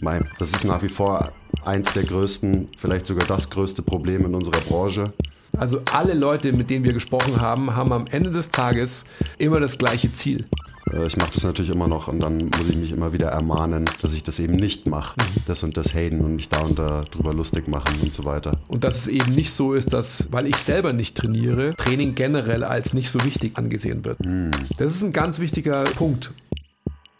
Mein, das ist nach wie vor eins der größten, vielleicht sogar das größte Problem in unserer Branche. Also alle Leute, mit denen wir gesprochen haben, haben am Ende des Tages immer das gleiche Ziel. Äh, Ich mache das natürlich immer noch und dann muss ich mich immer wieder ermahnen, dass ich das eben nicht mache. Das und das haten und mich da und da drüber lustig machen und so weiter. Und dass es eben nicht so ist, dass, weil ich selber nicht trainiere, Training generell als nicht so wichtig angesehen wird. Das ist ein ganz wichtiger Punkt.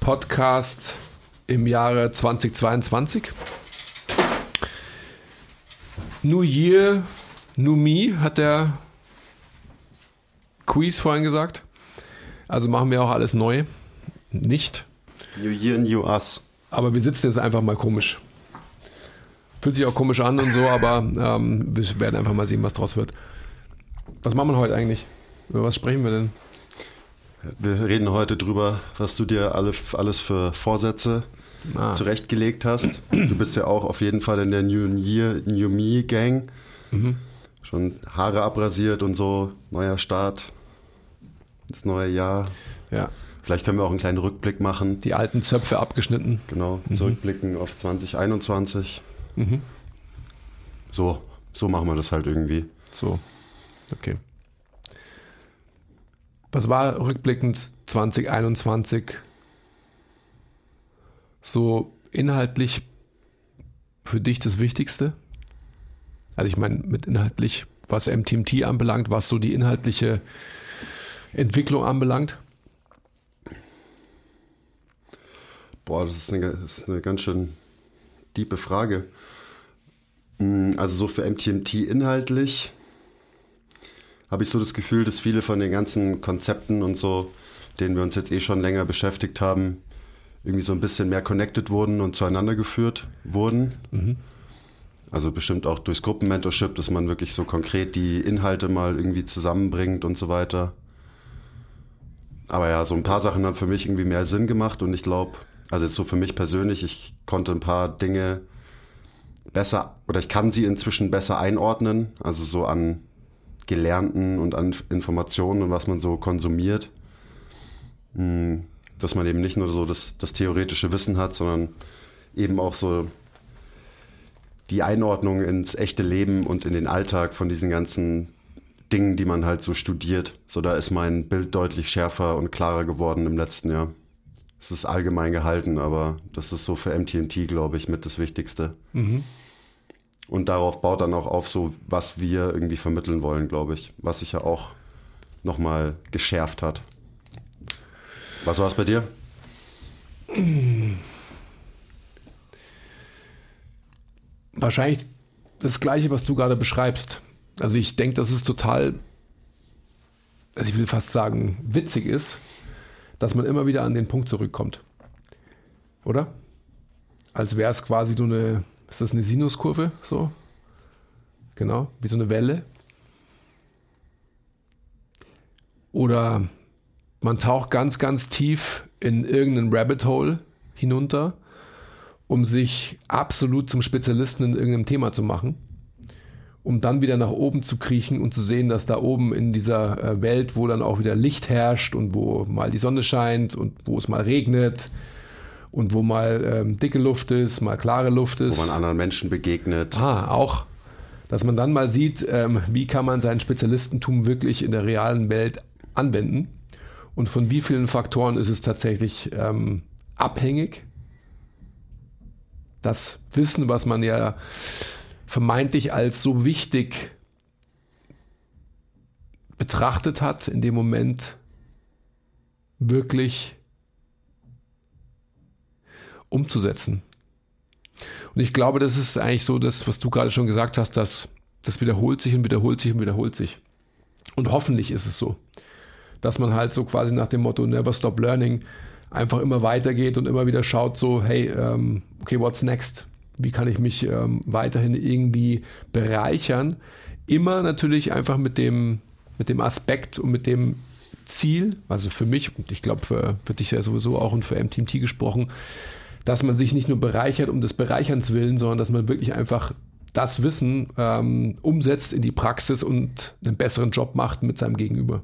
Podcast im Jahre 2022. New Year, New Me, hat der Quiz vorhin gesagt. Also machen wir auch alles neu. Nicht. New Year, New Us. Aber wir sitzen jetzt einfach mal komisch. Fühlt sich auch komisch an und so, aber ähm, wir werden einfach mal sehen, was draus wird. Was machen wir heute eigentlich? Über was sprechen wir denn? Wir reden heute drüber, was du dir alle, alles für Vorsätze Ah. zurechtgelegt hast. Du bist ja auch auf jeden Fall in der New Year, New Me Gang. Schon Haare abrasiert und so, neuer Start, das neue Jahr. Ja, Vielleicht können wir auch einen kleinen Rückblick machen. die alten Zöpfe abgeschnitten. Genau, zurückblicken auf 2021. Mhm. So, so machen wir das halt irgendwie. So, okay. Was war rückblickend 2021 so inhaltlich für dich das Wichtigste? Also ich meine, mit inhaltlich, was MTMT anbelangt, was so die inhaltliche Entwicklung anbelangt. Boah, das ist eine, das ist eine ganz schön diepe Frage. Mm, Also so für MTMT inhaltlich habe ich so das Gefühl, dass viele von den ganzen Konzepten und so, denen wir uns jetzt eh schon länger beschäftigt haben, irgendwie so ein bisschen mehr connected wurden und zueinander geführt wurden. Also bestimmt auch durchs Gruppenmentorship, dass man wirklich so konkret die Inhalte mal irgendwie zusammenbringt und so weiter. Aber ja, so ein paar Sachen haben für mich irgendwie mehr Sinn gemacht und ich glaube, also jetzt so für mich persönlich, ich konnte ein paar Dinge besser oder ich kann sie inzwischen besser einordnen, also so an Gelernten und an Informationen und was man so konsumiert. Mm, Dass man eben nicht nur so das, das theoretische Wissen hat, sondern eben auch so die Einordnung ins echte Leben und in den Alltag von diesen ganzen Dingen, die man halt so studiert. So, da ist mein Bild deutlich schärfer und klarer geworden im letzten Jahr. Es ist allgemein gehalten, aber das ist so für MTMT, glaube ich, mit das Wichtigste. Und darauf baut dann auch auf, so was wir irgendwie vermitteln wollen, glaube ich. Was sich ja auch nochmal geschärft hat. Was war es bei dir? Wahrscheinlich das Gleiche, was du gerade beschreibst. Also ich denke, dass es total, also ich will fast sagen, witzig ist, dass man immer wieder an den Punkt zurückkommt. Oder? Als wäre es quasi so eine, ist das eine Sinuskurve? So? Genau, wie so eine Welle. Oder man taucht ganz, ganz tief in irgendeinen Rabbit Hole hinunter, um sich absolut zum Spezialisten in irgendeinem Thema zu machen, um dann wieder nach oben zu kriechen und zu sehen, dass da oben in dieser äh, Welt, wo dann auch wieder Licht herrscht und wo mal die Sonne scheint und wo es mal regnet und wo mal ähm, dicke Luft ist, mal klare Luft Wo ist. man anderen Menschen begegnet. Ah, auch. Dass man dann mal sieht, ähm, wie kann man sein Spezialistentum wirklich in der realen Welt anwenden und von wie vielen Faktoren ist es tatsächlich ähm, abhängig. Das Wissen, was man ja vermeintlich als so wichtig betrachtet hat, in dem Moment wirklich umzusetzen. Und ich glaube, das ist eigentlich so das, was du gerade schon gesagt hast, dass das wiederholt sich und wiederholt sich und wiederholt sich. Und hoffentlich ist es so, dass man halt so quasi nach dem Motto Never Stop Learning einfach immer weitergeht und immer wieder schaut, so, hey, ähm, okay, what's next? Wie kann ich mich ähm, weiterhin irgendwie bereichern? Immer natürlich einfach mit dem, mit dem Aspekt und mit dem Ziel, also für mich und ich glaube für, für dich ja sowieso auch und für MTMT gesprochen, dass man sich nicht nur bereichert um des Bereicherns willen, sondern dass man wirklich einfach das Wissen ähm, umsetzt in die Praxis und einen besseren Job macht mit seinem Gegenüber.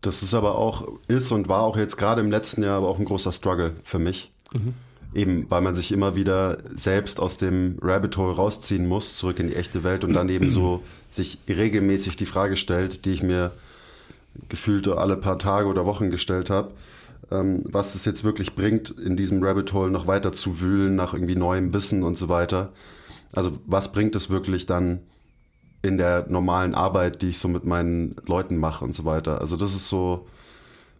Das ist aber auch, ist und war auch jetzt gerade im letzten Jahr aber auch ein großer Struggle für mich. Mhm. Eben, weil man sich immer wieder selbst aus dem Rabbit Hole rausziehen muss, zurück in die echte Welt und dann eben so sich regelmäßig die Frage stellt, die ich mir gefühlt alle paar Tage oder Wochen gestellt habe, ähm, was es jetzt wirklich bringt, in diesem Rabbit Hole noch weiter zu wühlen nach irgendwie neuem Wissen und so weiter. Also was bringt es wirklich dann in der normalen Arbeit, die ich so mit meinen Leuten mache und so weiter. Also das ist so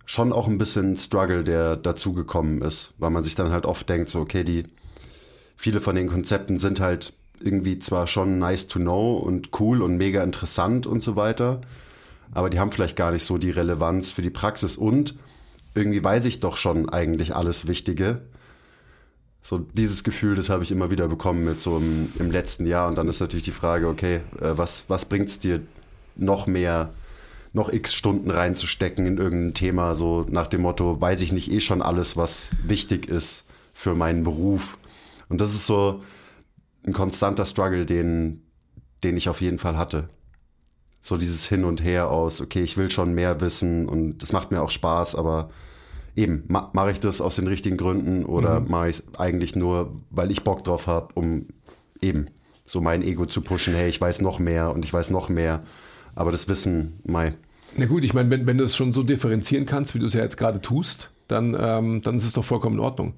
schon auch ein bisschen Struggle, der dazugekommen ist, weil man sich dann halt oft denkt, so okay, die viele von den Konzepten sind halt irgendwie zwar schon nice to know und cool und mega interessant und so weiter, aber die haben vielleicht gar nicht so die Relevanz für die Praxis und irgendwie weiß ich doch schon eigentlich alles Wichtige. So dieses Gefühl, das habe ich immer wieder bekommen mit so im, im letzten Jahr. Und dann ist natürlich die Frage, okay, äh, was, was bringt es dir noch mehr, noch x Stunden reinzustecken in irgendein Thema, so nach dem Motto, weiß ich nicht eh schon alles, was wichtig ist für meinen Beruf. Und das ist so ein konstanter Struggle, den, den ich auf jeden Fall hatte. So dieses Hin und Her aus, okay, ich will schon mehr wissen und das macht mir auch Spaß, aber eben, ma mache ich das aus den richtigen Gründen oder mhm. mache ich es eigentlich nur, weil ich Bock drauf habe, um eben so mein Ego zu pushen, hey, ich weiß noch mehr und ich weiß noch mehr. Aber das Wissen, Mai. Na gut, ich meine, wenn, wenn du es schon so differenzieren kannst, wie du es ja jetzt gerade tust, dann, ähm, dann ist es doch vollkommen in Ordnung.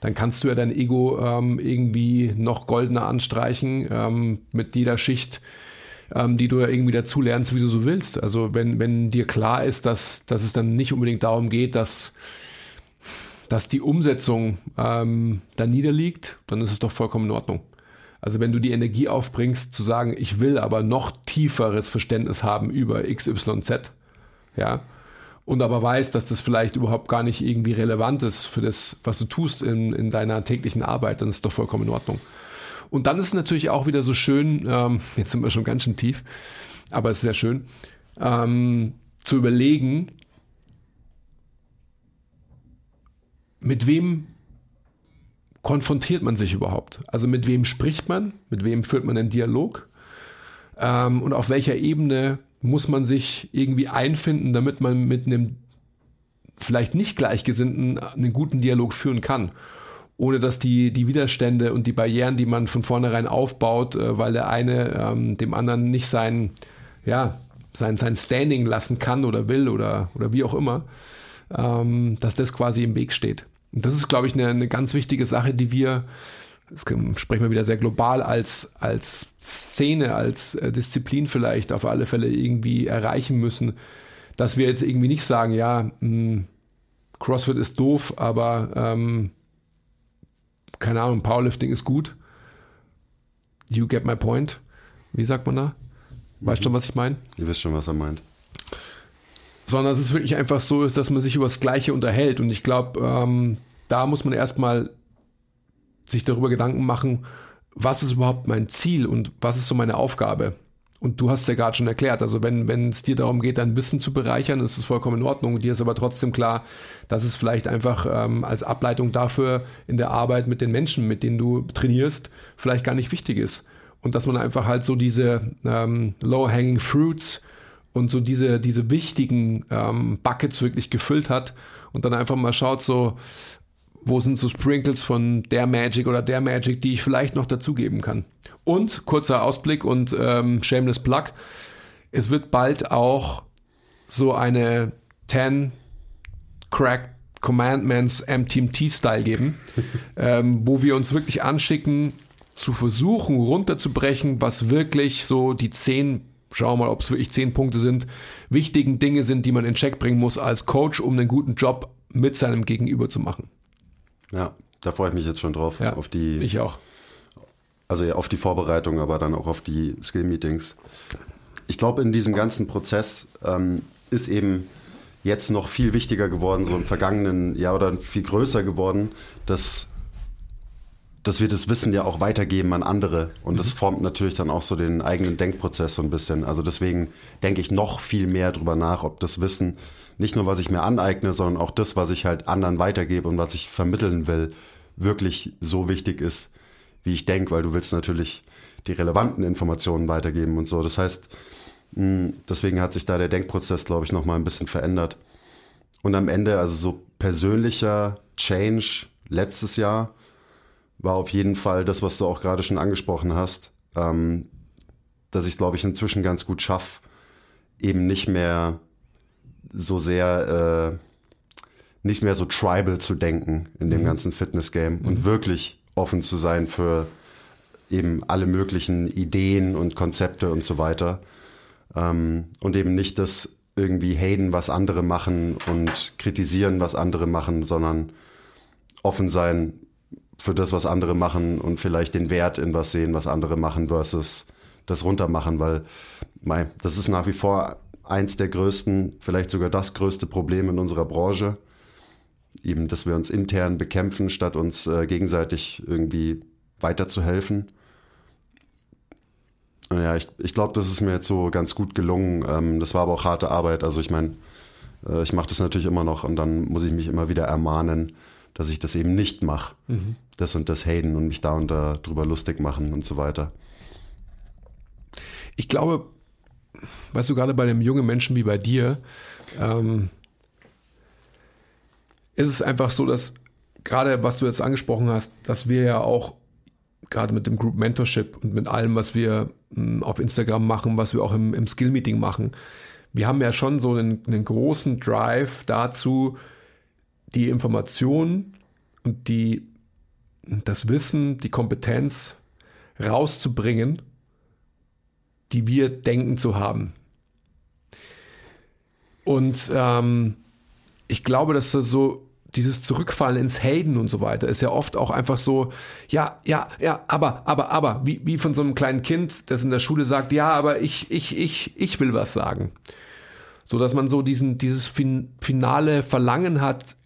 Dann kannst du ja dein Ego ähm, irgendwie noch goldener anstreichen ähm, mit jeder Schicht, ähm, die du ja irgendwie dazu lernst, wie du so willst. Also wenn, wenn dir klar ist, dass, dass es dann nicht unbedingt darum geht, dass dass die Umsetzung ähm, da niederliegt, dann ist es doch vollkommen in Ordnung. Also wenn du die Energie aufbringst, zu sagen, ich will aber noch tieferes Verständnis haben über XYZ, ja, und aber weißt, dass das vielleicht überhaupt gar nicht irgendwie relevant ist für das, was du tust in, in deiner täglichen Arbeit, dann ist es doch vollkommen in Ordnung. Und dann ist es natürlich auch wieder so schön, ähm, jetzt sind wir schon ganz schön tief, aber es ist sehr schön, ähm, zu überlegen, mit wem konfrontiert man sich überhaupt? Also mit wem spricht man? Mit wem führt man einen Dialog? Ähm, und auf welcher Ebene muss man sich irgendwie einfinden, damit man mit einem vielleicht nicht Gleichgesinnten einen guten Dialog führen kann? Ohne dass die, die Widerstände und die Barrieren, die man von vornherein aufbaut, äh, weil der eine ähm, dem anderen nicht sein, ja, sein, sein Standing lassen kann oder will oder, oder wie auch immer, ähm, dass das quasi im Weg steht. Und das ist, glaube ich, eine, eine ganz wichtige Sache, die wir, das sprechen wir wieder sehr global, als, als Szene, als äh, Disziplin vielleicht auf alle Fälle irgendwie erreichen müssen, dass wir jetzt irgendwie nicht sagen, ja, mh, hm, CrossFit ist doof, aber ähm, keine Ahnung, Powerlifting ist gut. You get my point. Wie sagt man da? Weißt du mhm. schon, was ich meine? Ihr wisst schon, was er meint sondern es ist wirklich einfach so, dass man sich über das Gleiche unterhält. Und ich glaube, ähm, da muss man erstmal sich darüber Gedanken machen, was ist überhaupt mein Ziel und was ist so meine Aufgabe. Und du hast ja gerade schon erklärt, also wenn, wenn es dir darum geht, dein Wissen zu bereichern, ist es vollkommen in Ordnung. Dir ist aber trotzdem klar, dass es vielleicht einfach ähm, als Ableitung dafür in der Arbeit mit den Menschen, mit denen du trainierst, vielleicht gar nicht wichtig ist. Und dass man einfach halt so diese ähm, low-hanging fruits und so diese, diese wichtigen ähm, Buckets wirklich gefüllt hat und dann einfach mal schaut, so, wo sind so Sprinkles von der Magic oder der Magic, die ich vielleicht noch dazugeben kann. Und kurzer Ausblick und ähm, shameless Plug, es wird bald auch so eine 10 Crack Commandments MTMT-Style geben, ähm, wo wir uns wirklich anschicken, zu versuchen runterzubrechen, was wirklich so die 10 schauen wir mal, ob es wirklich zehn Punkte sind, wichtigen Dinge sind, die man in Check bringen muss als Coach, um einen guten Job mit seinem Gegenüber zu machen. Ja, da freue ich mich jetzt schon drauf. Ja, auf die, ich auch. Also ja, auf die Vorbereitung, aber dann auch auf die Skill-Meetings. Ich glaube, in diesem ganzen Prozess ähm, ist eben jetzt noch viel wichtiger geworden, so im vergangenen Jahr oder viel größer geworden, dass, dass wir das Wissen ja auch weitergeben an andere. Und mhm. das formt natürlich dann auch so den eigenen Denkprozess so ein bisschen. Also deswegen denke ich noch viel mehr drüber nach, ob das Wissen nicht nur, was ich mir aneigne, sondern auch das, was ich halt anderen weitergebe und was ich vermitteln will, wirklich so wichtig ist, wie ich denke, weil du willst natürlich die relevanten Informationen weitergeben und so. Das heißt, hm, deswegen hat sich da der Denkprozess, glaube ich, nochmal ein bisschen verändert. Und am Ende, also so persönlicher Change letztes Jahr war auf jeden Fall das, was du auch gerade schon angesprochen hast, ähm, dass ich, glaube ich, inzwischen ganz gut schaffe, eben nicht mehr so sehr, äh, nicht mehr so tribal zu denken in dem mhm. ganzen Fitness-Game mhm. und wirklich offen zu sein für eben alle möglichen Ideen und Konzepte und so weiter. Ähm, und eben nicht das irgendwie haten, was andere machen und kritisieren, was andere machen, sondern offen sein für das, was andere machen und vielleicht den Wert in was sehen, was andere machen, versus das runtermachen, weil mei, das ist nach wie vor eins der größten, vielleicht sogar das größte Problem in unserer Branche. Eben, dass wir uns intern bekämpfen, statt uns äh, gegenseitig irgendwie weiterzuhelfen. Ja, ich, ich glaube, das ist mir jetzt so ganz gut gelungen. Ähm, das war aber auch harte Arbeit. Also ich meine, äh, ich mache das natürlich immer noch und dann muss ich mich immer wieder ermahnen, dass ich das eben nicht mache. Mhm. Das und das haten und mich da und da drüber lustig machen und so weiter. Ich glaube, weißt du, gerade bei einem jungen Menschen wie bei dir, ähm, ist es einfach so, dass gerade was du jetzt angesprochen hast, dass wir ja auch gerade mit dem Group Mentorship und mit allem, was wir hm, auf Instagram machen, was wir auch im, im Skill Meeting machen, wir haben ja schon so einen, einen großen Drive dazu, die Informationen und die, das Wissen, die Kompetenz rauszubringen die wir denken zu haben. Und ähm, ich glaube, dass das so dieses Zurückfallen ins Hayden und so weiter ist ja oft auch einfach so, ja, ja, ja, aber, aber, aber, wie, wie von so einem kleinen Kind, das in der Schule sagt, ja, aber ich, ich, ich, ich will was sagen. So dass man so diesen, dieses fin finale Verlangen hat,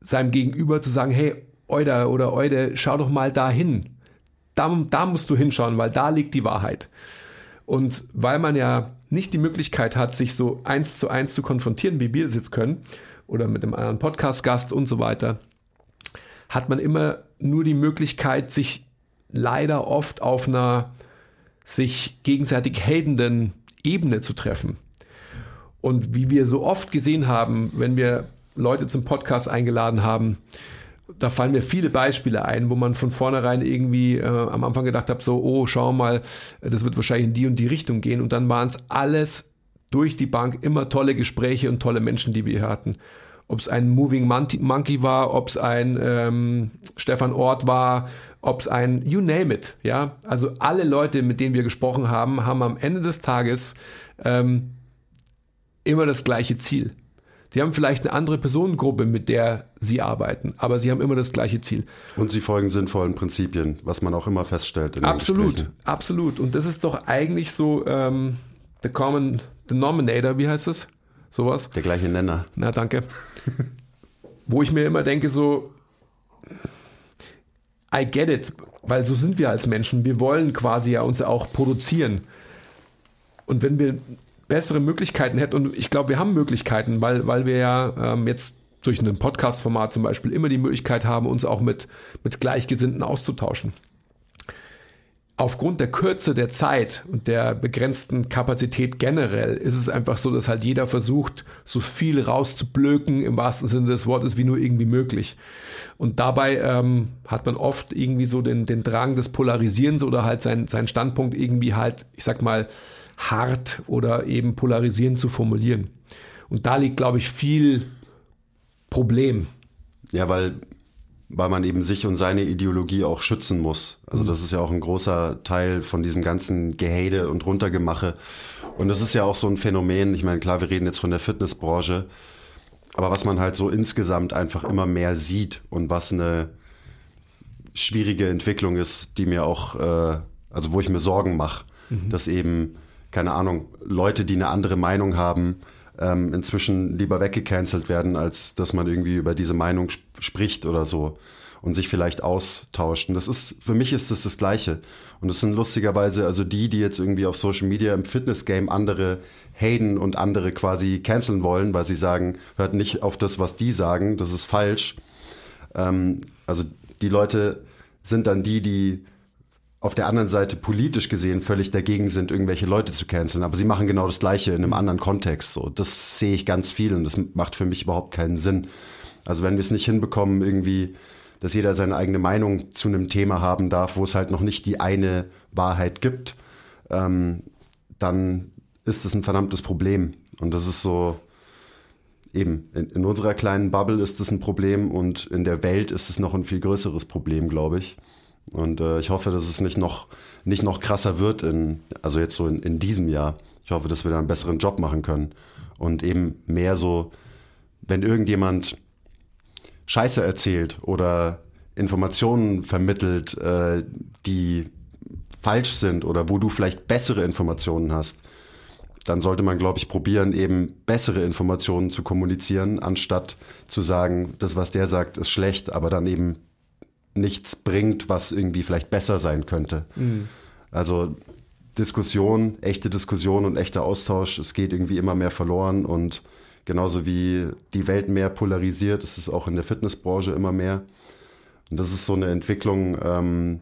seinem Gegenüber zu sagen, hey, Euda oder Eude, schau doch mal da hin. Da, da musst du hinschauen, weil da liegt die Wahrheit. Und weil man ja nicht die Möglichkeit hat, sich so eins zu eins zu konfrontieren, wie wir es jetzt können, oder mit einem anderen Podcast-Gast und so weiter, hat man immer nur die Möglichkeit, sich leider oft auf einer sich gegenseitig hatenden Ebene zu treffen. Und wie wir so oft gesehen haben, wenn wir Leute zum Podcast eingeladen haben, da fallen mir viele Beispiele ein, wo man von vornherein irgendwie äh, am Anfang gedacht hat, so, oh, schau mal, das wird wahrscheinlich in die und die Richtung gehen. Und dann waren es alles durch die Bank immer tolle Gespräche und tolle Menschen, die wir hier hatten. Ob es ein Moving Monkey war, ob es ein ähm, Stefan Ort war, ob es ein You name it, ja. Also alle Leute, mit denen wir gesprochen haben, haben am Ende des Tages ähm, immer das gleiche Ziel. Sie haben vielleicht eine andere Personengruppe, mit der Sie arbeiten, aber Sie haben immer das gleiche Ziel. Und Sie folgen sinnvollen Prinzipien, was man auch immer feststellt. absolut, absolut. Und das ist doch eigentlich so ähm, the common denominator, wie heißt das? Sowas? Der gleiche Nenner. Na, danke. Wo ich mir immer denke, so, I get it, weil so sind wir als Menschen. Wir wollen quasi ja uns auch produzieren. Und wenn wir bessere Möglichkeiten hätte. Und ich glaube, wir haben Möglichkeiten, weil, weil wir ja ähm, jetzt durch ein Podcast-Format zum Beispiel immer die Möglichkeit haben, uns auch mit, mit Gleichgesinnten auszutauschen. Aufgrund der Kürze der Zeit und der begrenzten Kapazität generell ist es einfach so, dass halt jeder versucht, so viel rauszublöken im wahrsten Sinne des Wortes wie nur irgendwie möglich. Und dabei ähm, hat man oft irgendwie so den, den Drang des Polarisierens oder halt seinen sein Standpunkt irgendwie halt, ich sag mal, hart oder eben polarisierend zu formulieren. Und da liegt, glaube ich, viel Problem. Ja, weil, weil man eben sich und seine Ideologie auch schützen muss. Also das ist ja auch ein großer Teil von diesem ganzen Gehade und Runtergemache. Und das ist ja auch so ein Phänomen. Ich meine, klar, wir reden jetzt von der Fitnessbranche. aber was man halt so insgesamt einfach immer mehr sieht und was eine schwierige Entwicklung ist, die mir auch, äh, also wo ich mir Sorgen mache, mhm. dass eben, keine Ahnung, Leute, die eine andere Meinung haben, ähm, inzwischen lieber weggecancelt werden, als dass man irgendwie über diese Meinung sp spricht oder so und sich vielleicht austauscht. Und das ist, für mich ist das das Gleiche. Und das sind lustigerweise also die, die jetzt irgendwie auf Social Media im Fitness-Game andere haten und andere quasi canceln wollen, weil sie sagen, hört nicht auf das, was die sagen, das ist falsch. Ähm, also die Leute sind dann die, die auf der anderen Seite politisch gesehen völlig dagegen sind, irgendwelche Leute zu canceln. Aber sie machen genau das Gleiche in einem anderen Kontext. So, das sehe ich ganz viel und das macht für mich überhaupt keinen Sinn. Also wenn wir es nicht hinbekommen, irgendwie, dass jeder seine eigene Meinung zu einem Thema haben darf, wo es halt noch nicht die eine Wahrheit gibt, ähm, dann ist es ein verdammtes Problem. Und das ist so, eben, in, in unserer kleinen Bubble ist es ein Problem und in der Welt ist es noch ein viel größeres Problem, glaube ich. Und äh, ich hoffe, dass es nicht noch, nicht noch krasser wird, in, also jetzt so in, in diesem Jahr. Ich hoffe, dass wir da einen besseren Job machen können. Und eben mehr so, wenn irgendjemand Scheiße erzählt oder Informationen vermittelt, äh, die falsch sind oder wo du vielleicht bessere Informationen hast, dann sollte man, glaube ich, probieren, eben bessere Informationen zu kommunizieren, anstatt zu sagen, das, was der sagt, ist schlecht, aber dann eben nichts bringt, was irgendwie vielleicht besser sein könnte. Mhm. Also Diskussion, echte Diskussion und echter Austausch, es geht irgendwie immer mehr verloren und genauso wie die Welt mehr polarisiert, ist es auch in der Fitnessbranche immer mehr. Und das ist so eine Entwicklung, ähm,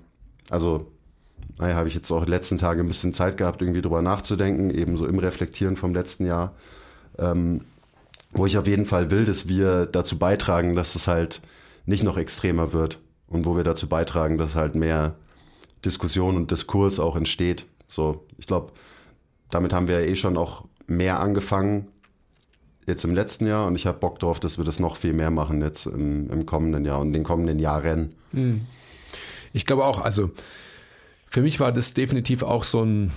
also naja, habe ich jetzt auch in den letzten Tagen ein bisschen Zeit gehabt, irgendwie drüber nachzudenken, eben so im Reflektieren vom letzten Jahr. Ähm, wo ich auf jeden Fall will, dass wir dazu beitragen, dass es halt nicht noch extremer wird und wo wir dazu beitragen, dass halt mehr Diskussion und Diskurs auch entsteht. So, ich glaube, damit haben wir ja eh schon auch mehr angefangen jetzt im letzten Jahr und ich habe Bock drauf, dass wir das noch viel mehr machen jetzt im, im kommenden Jahr und den kommenden Jahren. Hm. Ich glaube auch, also für mich war das definitiv auch so ein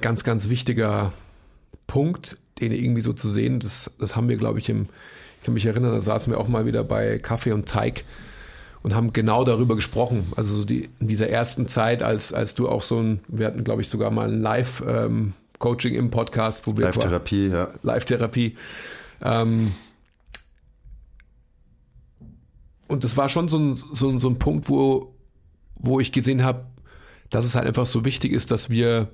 ganz, ganz wichtiger Punkt, den irgendwie so zu sehen. Das, das haben wir, glaube ich, im, ich kann mich erinnern, da saßen wir auch mal wieder bei Kaffee und Teig und haben genau darüber gesprochen. Also so die, in dieser ersten Zeit, als, als du auch so ein, wir hatten, glaube ich, sogar mal ein Live-Coaching ähm, im Podcast, wo wir Live-Therapie, ja. Live-Therapie. Ähm, und das war schon so ein, so, so ein Punkt, wo, wo ich gesehen habe, dass es halt einfach so wichtig ist, dass wir,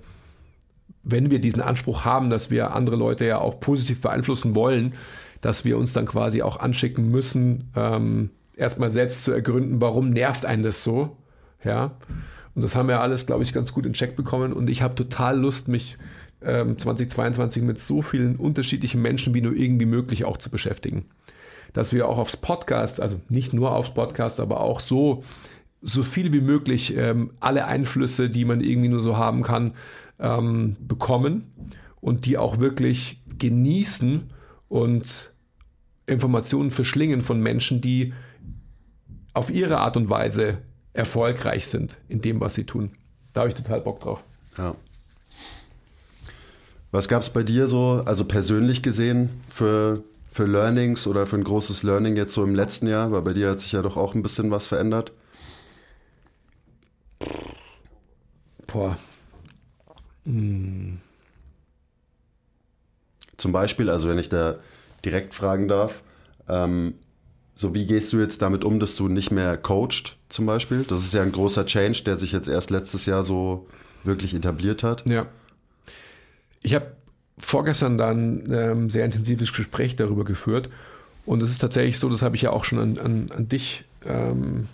wenn wir diesen Anspruch haben, dass wir andere Leute ja auch positiv beeinflussen wollen, dass wir uns dann quasi auch anschicken müssen, ähm, erstmal selbst zu ergründen, warum nervt einen das so, ja. Und das haben wir alles, glaube ich, ganz gut in Check bekommen. Und ich habe total Lust, mich ähm, 2022 mit so vielen unterschiedlichen Menschen wie nur irgendwie möglich auch zu beschäftigen. Dass wir auch aufs Podcast, also nicht nur aufs Podcast, aber auch so so viel wie möglich ähm, alle Einflüsse, die man irgendwie nur so haben kann, ähm, bekommen und die auch wirklich genießen und Informationen verschlingen von Menschen, die auf ihre Art und Weise erfolgreich sind in dem, was sie tun. Da habe ich total Bock drauf. Ja. Was gab es bei dir so, also persönlich gesehen, für, für Learnings oder für ein großes Learning jetzt so im letzten Jahr? Weil bei dir hat sich ja doch auch ein bisschen was verändert. Boah. Hm. Zum Beispiel, also wenn ich da direkt fragen darf, ähm, so wie gehst du jetzt damit um, dass du nicht mehr coacht zum Beispiel? Das ist ja ein großer Change, der sich jetzt erst letztes Jahr so wirklich etabliert hat. Ja. Ich habe vorgestern dann ein ähm, sehr intensives Gespräch darüber geführt. Und es ist tatsächlich so, das habe ich ja auch schon an, an, an dich ähm,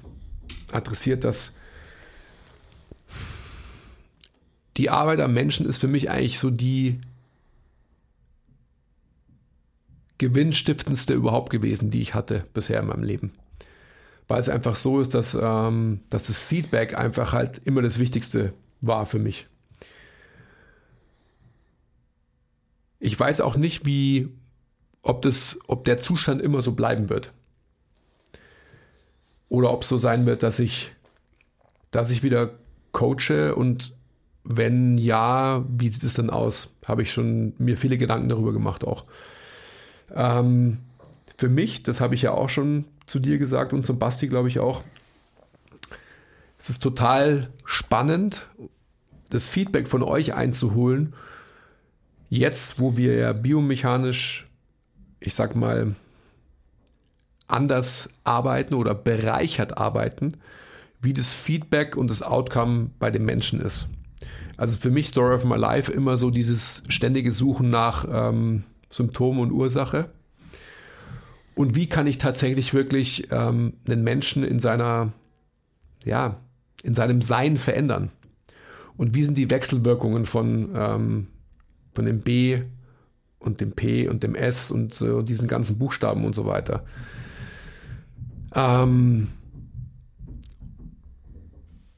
adressiert, dass die Arbeit am Menschen ist für mich eigentlich so die gewinnstiftendste überhaupt gewesen, die ich hatte bisher in meinem Leben. Weil es einfach so ist, dass, ähm, dass das Feedback einfach halt immer das Wichtigste war für mich. Ich weiß auch nicht, wie, ob, das, ob der Zustand immer so bleiben wird. Oder ob es so sein wird, dass ich, dass ich wieder coache und wenn ja, wie sieht es denn aus? Habe ich schon mir viele Gedanken darüber gemacht auch. Ähm, für mich, das habe ich ja auch schon zu dir gesagt und zum Basti, glaube ich auch, es ist total spannend, das Feedback von euch einzuholen. Jetzt, wo wir ja biomechanisch, ich sag mal, anders arbeiten oder bereichert arbeiten, wie das Feedback und das Outcome bei den Menschen ist. Also für mich Story of My Life immer so dieses ständige Suchen nach ähm, Symptom und Ursache. Und wie kann ich tatsächlich wirklich ähm, einen Menschen in seiner, ja, in seinem Sein verändern? Und wie sind die Wechselwirkungen von, ähm, von dem B und dem P und dem S und äh, diesen ganzen Buchstaben und so weiter? Ähm,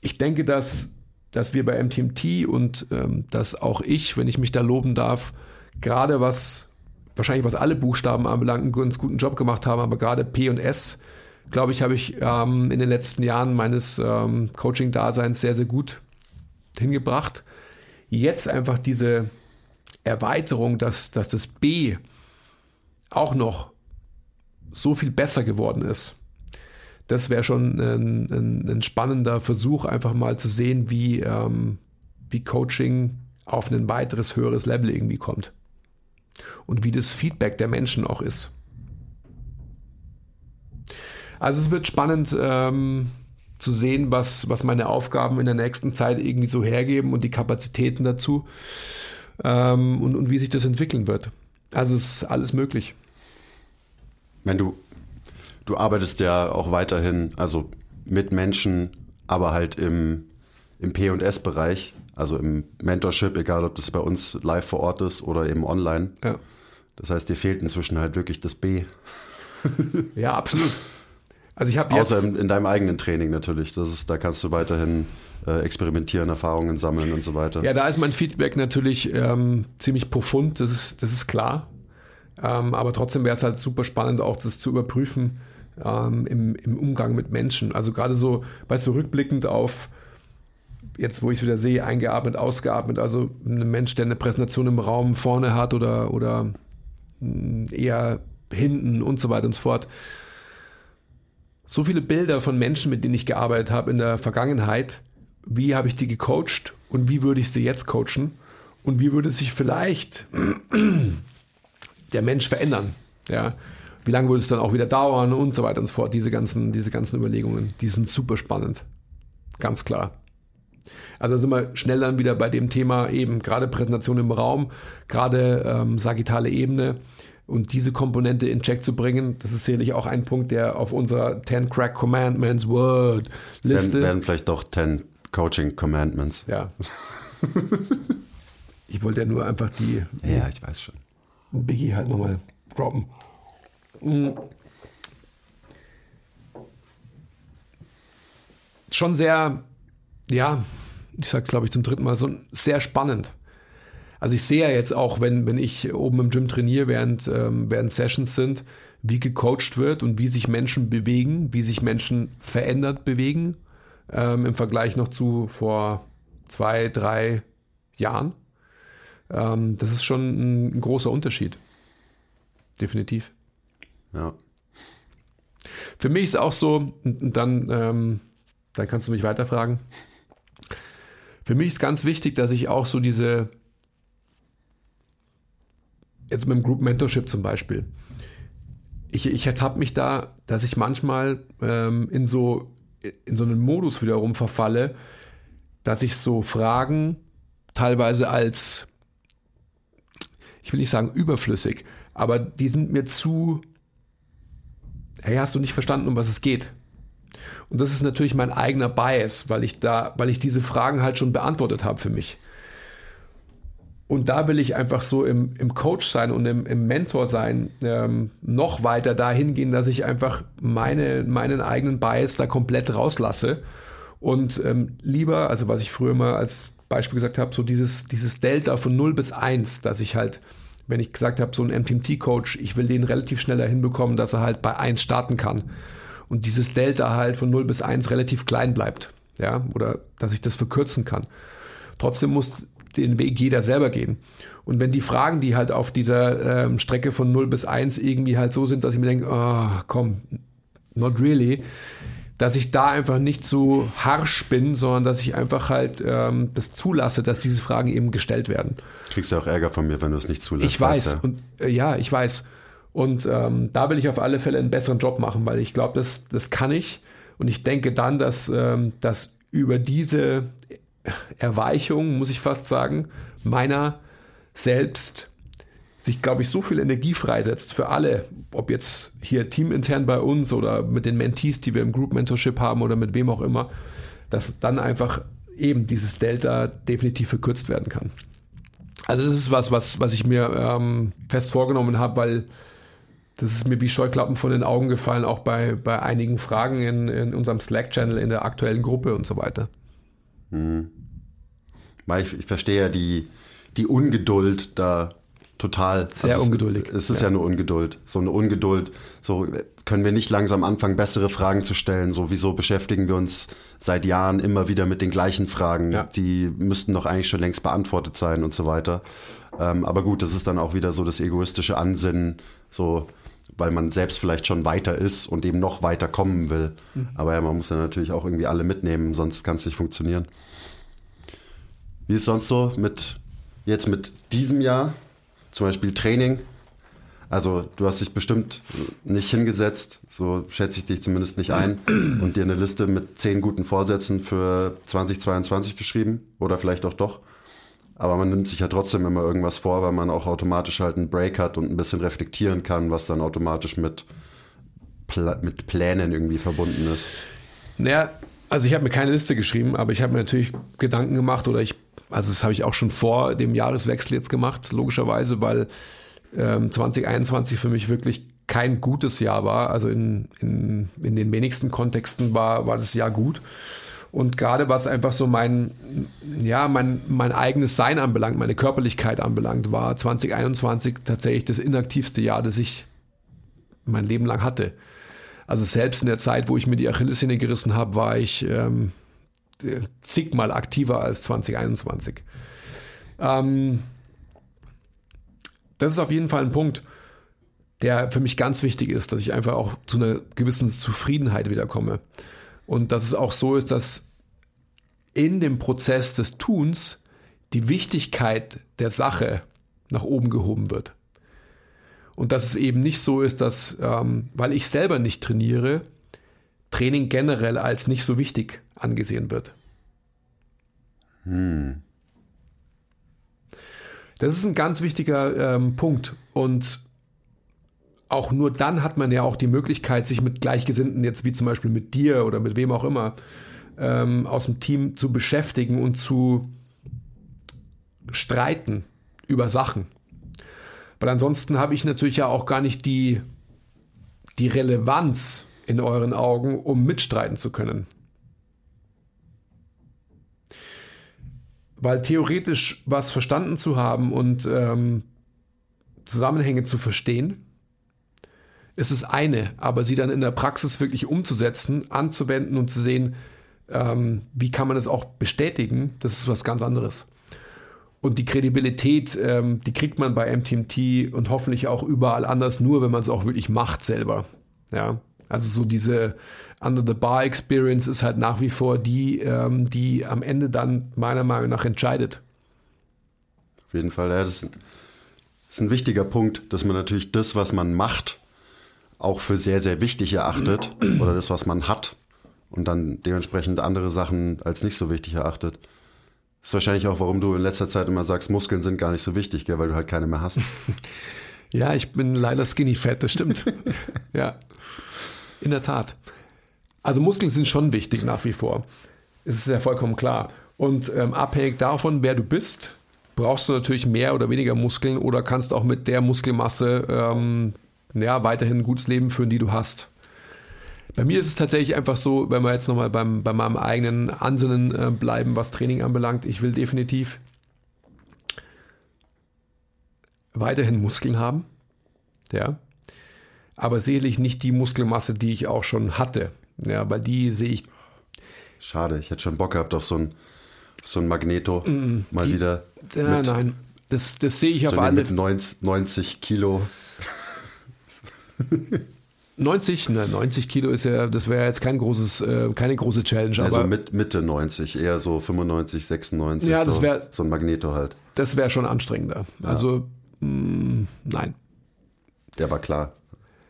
ich denke, dass, dass wir bei MTMT und ähm, dass auch ich, wenn ich mich da loben darf, gerade was, wahrscheinlich was alle Buchstaben anbelangt, einen ganz guten Job gemacht haben, aber gerade P und S, glaube ich, habe ich ähm, in den letzten Jahren meines ähm, Coaching-Daseins sehr, sehr gut hingebracht. Jetzt einfach diese Erweiterung, dass, dass das B auch noch so viel besser geworden ist das wäre schon ein, ein, ein, spannender Versuch, einfach mal zu sehen, wie, ähm, wie Coaching auf ein weiteres, höheres Level irgendwie kommt. Und wie das Feedback der Menschen auch ist. Also es wird spannend ähm, zu sehen, was, was meine Aufgaben in der nächsten Zeit irgendwie so hergeben und die Kapazitäten dazu ähm, und, und wie sich das entwickeln wird. Also es ist alles möglich. Wenn du du arbeitest ja auch weiterhin, also mit Menschen, aber halt im, im P&S-Bereich, also im Mentorship, egal ob das bei uns live vor Ort ist oder eben online. Ja. Das heißt, dir fehlt inzwischen halt wirklich das B. ja, absolut. Also ich habe Außer in, in, deinem eigenen Training natürlich. Das ist, da kannst du weiterhin äh, experimentieren, Erfahrungen sammeln und so weiter. Ja, da ist mein Feedback natürlich ähm, ziemlich profund, das ist, das ist klar. Ähm, aber trotzdem wäre es halt super spannend, auch das zu überprüfen, ähm, im, im Umgang mit Menschen. Also gerade so, weißt du, rückblickend auf jetzt, wo ich es wieder sehe, eingeatmet, ausgeatmet, also ein Mensch, der eine Präsentation im Raum vorne hat oder, oder hm, eher hinten und so weiter und so fort. So viele Bilder von Menschen, mit denen ich gearbeitet habe in der Vergangenheit, wie habe ich die gecoacht und wie würde ich sie jetzt coachen und wie würde sich vielleicht der Mensch verändern. Ja, wie lange würde es dann auch wieder dauern und so weiter und so fort. Diese ganzen, diese ganzen Überlegungen, die sind super spannend. Ganz klar. Also sind wir schnell dann wieder bei dem Thema eben gerade Präsentation im Raum, gerade ähm, sagittale Ebene und diese Komponente in Check zu bringen, das ist sicherlich auch ein Punkt, der auf unserer 10 Crack Commandments Word Liste. Werden, werden vielleicht doch 10 Coaching Commandments. Ja. ich wollte ja nur einfach die. Ja, ich weiß schon. Biggie halt nochmal droppen. Mm. Schon sehr, ja, ich sage glaube ich zum dritten Mal, so sehr spannend. Also ich sehe ja jetzt auch, wenn, wenn ich oben im Gym trainiere, während, ähm, während Sessions sind, wie gecoacht wird und wie sich Menschen bewegen, wie sich Menschen verändert bewegen ähm, im Vergleich noch zu vor zwei, drei Jahren. Ähm, das ist schon ein, ein großer Unterschied. Definitiv. Ja. Für mich ist auch so, dann, ähm, dann kannst du mich weiterfragen. Für mich ist ganz wichtig, dass ich auch so diese, jetzt mit dem Group Mentorship zum Beispiel, ich, ich ertappe mich da, dass ich manchmal ähm, in, so, in so einen Modus wiederum verfalle, dass ich so Fragen teilweise als, ich will nicht sagen überflüssig, aber die sind mir zu hey, hast du nicht verstanden, um was es geht? Und das ist natürlich mein eigener Bias, weil ich da, weil ich diese Fragen halt schon beantwortet habe für mich. Und da will ich einfach so im, im Coach sein und im, im Mentor sein, ähm, noch weiter dahin gehen, dass ich einfach meine, meinen eigenen Bias da komplett rauslasse und ähm, lieber, also was ich früher mal als Beispiel gesagt habe, so dieses, dieses Delta von 0 bis 1, dass ich halt wenn ich gesagt habe, so ein MTMT-Coach, ich will den relativ schneller hinbekommen, dass er halt bei 1 starten kann. Und dieses Delta halt von 0 bis 1 relativ klein bleibt. Ja, oder dass ich das verkürzen kann. Trotzdem muss den Weg jeder selber gehen. Und wenn die Fragen, die halt auf dieser ähm, Strecke von 0 bis 1 irgendwie halt so sind, dass ich mir denke, oh, komm, not really, dass ich da einfach nicht so harsch bin, sondern dass ich einfach halt ähm, das zulasse, dass diese Fragen eben gestellt werden. Kriegst du auch Ärger von mir, wenn du es nicht zulässt. Ich weiß. Ja. Und äh, ja, ich weiß. Und ähm, da will ich auf alle Fälle einen besseren Job machen, weil ich glaube, das, das kann ich. Und ich denke dann, dass, ähm, dass über diese Erweichung, muss ich fast sagen, meiner selbst sich, glaube ich, so viel Energie freisetzt für alle, ob jetzt hier teamintern bei uns oder mit den Mentees, die wir im Group Mentorship haben oder mit wem auch immer, dass dann einfach eben dieses Delta definitiv verkürzt werden kann. Also das ist was, was, was ich mir ähm, fest vorgenommen habe, weil das ist mir wie Scheuklappen von den Augen gefallen, auch bei, bei einigen Fragen in, in unserem Slack-Channel, in der aktuellen Gruppe und so weiter. Hm. Ich, ich verstehe ja die, die Ungeduld da total. Sehr also ungeduldig. Es, es ist ja. ja. eine Ungeduld. So eine Ungeduld. So können wir nicht langsam anfangen, bessere Fragen zu stellen. So wieso beschäftigen wir uns seit Jahren immer wieder mit den gleichen Fragen? Ja. Die müssten doch eigentlich schon längst beantwortet sein und so weiter. Ähm, aber gut, das ist dann auch wieder so das egoistische Ansinnen, so weil man selbst vielleicht schon weiter ist und eben noch weiter kommen will. Mhm. Aber ja, man muss ja natürlich auch irgendwie alle mitnehmen, sonst kann es nicht funktionieren. Wie ist sonst so mit jetzt mit diesem Jahr? zum Beispiel Training. Also du hast dich bestimmt nicht hingesetzt, so schätze ich dich zumindest nicht ein, und dir eine Liste mit zehn guten Vorsätzen für 2022 geschrieben oder vielleicht auch doch. Aber man nimmt sich ja trotzdem immer irgendwas vor, weil man auch automatisch halt einen Break hat und ein bisschen reflektieren kann, was dann automatisch mit, Pla mit Plänen irgendwie verbunden ist. Naja, also ich habe mir keine Liste geschrieben, aber ich habe mir natürlich Gedanken gemacht oder ich also das habe ich auch schon vor dem Jahreswechsel jetzt gemacht, logischerweise, weil ähm, 2021 für mich wirklich kein gutes Jahr war. Also in, in, in den wenigsten Kontexten war, war das Jahr gut. Und gerade was einfach so mein, ja, mein, mein eigenes Sein anbelangt, meine Körperlichkeit anbelangt, war 2021 tatsächlich das inaktivste Jahr, das ich mein Leben lang hatte. Also selbst in der Zeit, wo ich mir die Achillessehne gerissen habe, war ich ähm, zigmal aktiver als 2021. Ähm, das ist auf jeden Fall ein Punkt, der für mich ganz wichtig ist, dass ich einfach auch zu einer gewissen Zufriedenheit wiederkomme. Und dass es auch so ist, dass in dem Prozess des Tuns die Wichtigkeit der Sache nach oben gehoben wird. Und dass es eben nicht so ist, dass, ähm, weil ich selber nicht trainiere, Training generell als nicht so wichtig angesehen wird. Hm. Das ist ein ganz wichtiger ähm, Punkt. Und auch nur dann hat man ja auch die Möglichkeit, sich mit Gleichgesinnten, jetzt wie zum Beispiel mit dir oder mit wem auch immer, ähm, aus dem Team zu beschäftigen und zu streiten über Sachen. Weil ansonsten habe ich natürlich ja auch gar nicht die, die Relevanz in euren Augen, um mitstreiten zu können. Weil theoretisch was verstanden zu haben und ähm, Zusammenhänge zu verstehen, ist es eine, aber sie dann in der Praxis wirklich umzusetzen, anzuwenden und zu sehen, ähm, wie kann man es auch bestätigen, das ist was ganz anderes. Und die Kredibilität, ähm, die kriegt man bei MTMT und hoffentlich auch überall anders, nur wenn man es auch wirklich macht selber. Ja, also so diese Under the Bar Experience ist halt nach wie vor die, ähm, die am Ende dann meiner Meinung nach entscheidet. Auf jeden Fall, ja, das ist, ein, das ist ein wichtiger Punkt, dass man natürlich das, was man macht, auch für sehr, sehr wichtig erachtet oder das, was man hat und dann dementsprechend andere Sachen als nicht so wichtig erachtet. Das ist wahrscheinlich auch, warum du in letzter Zeit immer sagst, Muskeln sind gar nicht so wichtig, gell, weil du halt keine mehr hast. ja, ich bin leider skinny fat, das stimmt. ja, in der Tat. Also Muskeln sind schon wichtig nach wie vor. Das ist ja vollkommen klar. Und ähm, abhängig davon, wer du bist, brauchst du natürlich mehr oder weniger Muskeln oder kannst auch mit der Muskelmasse ähm, ja, weiterhin ein gutes Leben führen, die du hast. Bei mir ist es tatsächlich einfach so, wenn wir jetzt nochmal beim, bei meinem eigenen Ansinnen äh, bleiben, was Training anbelangt, ich will definitiv weiterhin Muskeln haben. Ja. Aber sicherlich nicht die Muskelmasse, die ich auch schon hatte. Ja, weil die sehe ich. Schade, ich hätte schon Bock gehabt auf so ein so ein Magneto mm, mal die, wieder. Ja, mit, nein, das, das sehe ich so auf alle. Mit 90, 90 Kilo. 90, ne, 90 Kilo ist ja, das wäre jetzt kein großes, äh, keine große Challenge. Also aber mit, Mitte 90, eher so 95, 96. Ja, das wäre so ein Magneto halt. Das wäre schon anstrengender. Ja. Also mh, mm, nein. Der war klar.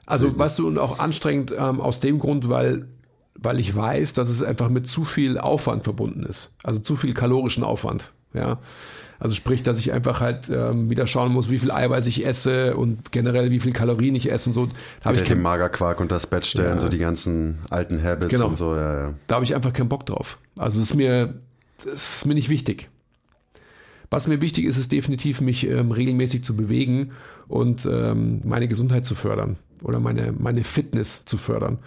Also weißt du, und auch anstrengend ähm, aus dem Grund, weil, weil ich weiß, dass es einfach mit zu viel Aufwand verbunden ist. Also zu viel kalorischen Aufwand. Ja. Also sprich, dass ich einfach halt ähm, wieder schauen muss, wie viel Eiweiß ich esse und generell wie viel Kalorien ich esse und so. Da habe ich den Magerquark und das Bett stellen, ja. so die ganzen alten Habits genau. und so. Ja, ja. Da habe ich einfach keinen Bock drauf. Also das ist mir, das ist mir nicht wichtig. Was mir wichtig ist, ist definitiv, mich ähm, regelmäßig zu bewegen und ähm, meine Gesundheit zu fördern oder meine, meine Fitness zu fördern.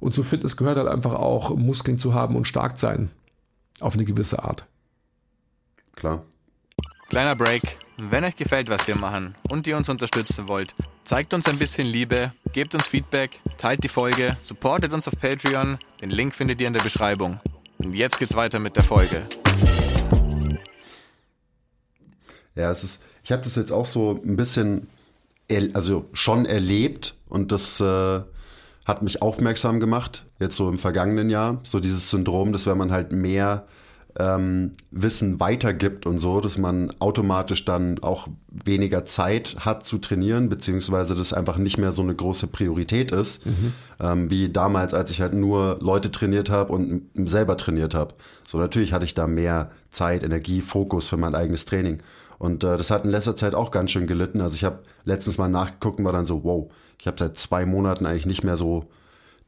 Und zu Fitness gehört halt einfach auch, Muskeln zu haben und stark sein. Auf eine gewisse Art. Klar. Kleiner Break. Wenn euch gefällt, was wir machen und ihr uns unterstützen wollt, zeigt uns ein bisschen Liebe, gebt uns Feedback, teilt die Folge, supportet uns auf Patreon. Den Link findet ihr in der Beschreibung. Und jetzt geht's weiter mit der Folge. Ja, es ist, ich habe das jetzt auch so ein bisschen, also schon erlebt und das äh, hat mich aufmerksam gemacht, jetzt so im vergangenen Jahr. So dieses Syndrom, dass wenn man halt mehr ähm, Wissen weitergibt und so, dass man automatisch dann auch weniger Zeit hat zu trainieren, beziehungsweise das einfach nicht mehr so eine große Priorität ist, mhm. ähm, wie damals, als ich halt nur Leute trainiert habe und selber trainiert habe. So natürlich hatte ich da mehr Zeit, Energie, Fokus für mein eigenes Training. Und äh, das hat in letzter Zeit auch ganz schön gelitten. Also ich habe letztens mal nachgeguckt und war dann so, wow, ich habe seit zwei Monaten eigentlich nicht mehr so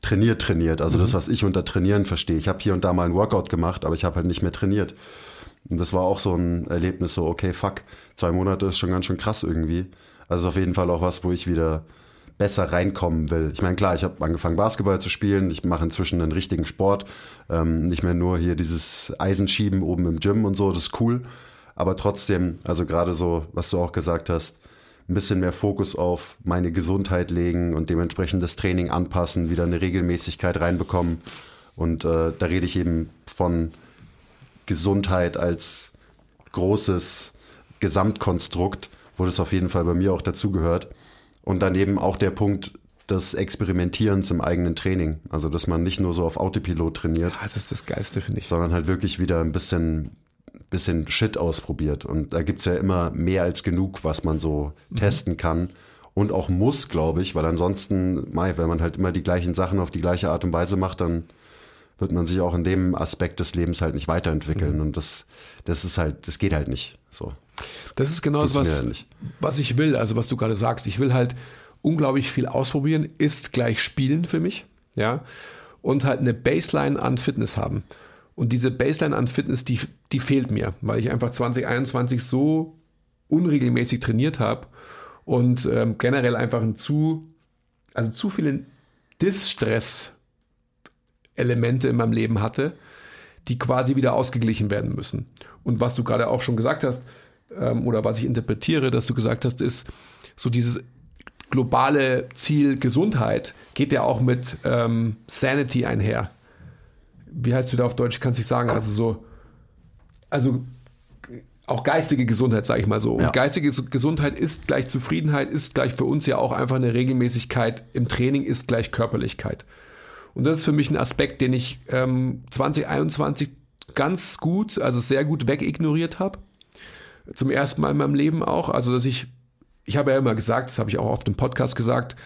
trainiert, trainiert. Also mhm. das, was ich unter Trainieren verstehe. Ich habe hier und da mal ein Workout gemacht, aber ich habe halt nicht mehr trainiert. Und das war auch so ein Erlebnis, so, okay, fuck, zwei Monate ist schon ganz schön krass irgendwie. Also auf jeden Fall auch was, wo ich wieder besser reinkommen will. Ich meine, klar, ich habe angefangen, Basketball zu spielen. Ich mache inzwischen einen richtigen Sport. Ähm, nicht mehr nur hier dieses Eisenschieben oben im Gym und so, das ist cool. Aber trotzdem, also gerade so, was du auch gesagt hast, ein bisschen mehr Fokus auf meine Gesundheit legen und dementsprechend das Training anpassen, wieder eine Regelmäßigkeit reinbekommen. Und äh, da rede ich eben von Gesundheit als großes Gesamtkonstrukt, wo das auf jeden Fall bei mir auch dazugehört. Und daneben auch der Punkt des Experimentierens im eigenen Training. Also, dass man nicht nur so auf Autopilot trainiert. Ja, das ist das Geilste, finde ich. Sondern halt wirklich wieder ein bisschen bisschen Shit ausprobiert. Und da gibt es ja immer mehr als genug, was man so mhm. testen kann. Und auch muss, glaube ich, weil ansonsten, Mai, wenn man halt immer die gleichen Sachen auf die gleiche Art und Weise macht, dann wird man sich auch in dem Aspekt des Lebens halt nicht weiterentwickeln. Mhm. Und das, das ist halt, das geht halt nicht. So. Das ist genau das, was, was ich will, also was du gerade sagst. Ich will halt unglaublich viel ausprobieren, ist gleich spielen für mich, ja, und halt eine Baseline an Fitness haben. Und diese Baseline an Fitness, die, die fehlt mir, weil ich einfach 2021 so unregelmäßig trainiert habe und ähm, generell einfach ein zu, also zu viele Distress-Elemente in meinem Leben hatte, die quasi wieder ausgeglichen werden müssen. Und was du gerade auch schon gesagt hast, ähm, oder was ich interpretiere, dass du gesagt hast, ist so dieses globale Ziel Gesundheit geht ja auch mit ähm, Sanity einher wie heißt es wieder auf Deutsch, kann ich sagen, also so, also auch geistige Gesundheit, sage ich mal so. Und ja. geistige Gesundheit ist gleich Zufriedenheit, ist gleich für uns ja auch einfach eine Regelmäßigkeit im Training, ist gleich Körperlichkeit. Und das ist für mich ein Aspekt, den ich ähm, 2021 ganz gut, also sehr gut wegignoriert habe. Zum ersten Mal in meinem Leben auch. Also, dass ich, ich habe ja immer gesagt, das habe ich auch auf dem Podcast gesagt,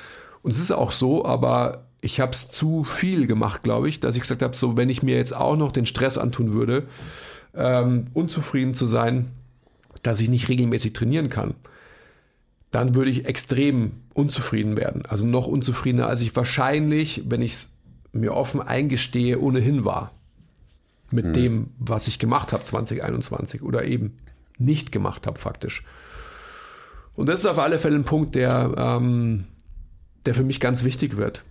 und es ist auch so, aber ich habe es zu viel gemacht, glaube ich, dass ich gesagt habe, so wenn ich mir jetzt auch noch den Stress antun würde, ähm, unzufrieden zu sein, dass ich nicht regelmäßig trainieren kann, dann würde ich extrem unzufrieden werden. Also noch unzufriedener, als ich wahrscheinlich, wenn ich es mir offen eingestehe, ohnehin war. Mit hm. dem, was ich gemacht habe 2021 oder eben nicht gemacht habe, faktisch. Und das ist auf alle Fälle ein Punkt, der, ähm, der für mich ganz wichtig wird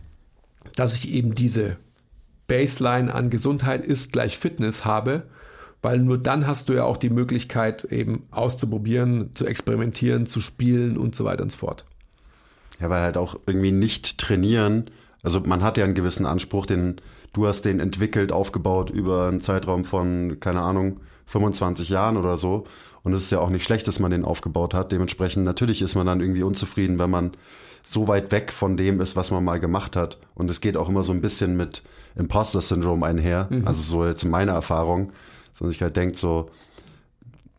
dass ich eben diese Baseline an Gesundheit ist gleich Fitness habe, weil nur dann hast du ja auch die Möglichkeit eben auszuprobieren, zu experimentieren, zu spielen und so weiter und so fort. Ja, weil halt auch irgendwie nicht trainieren, also man hat ja einen gewissen Anspruch, den du hast den entwickelt, aufgebaut über einen Zeitraum von, keine Ahnung, 25 Jahren oder so. Und es ist ja auch nicht schlecht, dass man den aufgebaut hat. Dementsprechend natürlich ist man dann irgendwie unzufrieden, wenn man so weit weg von dem ist, was man mal gemacht hat. Und es geht auch immer so ein bisschen mit Imposter-Syndrom einher. Mhm. Also so jetzt in meiner Erfahrung, dass man sich halt denkt so,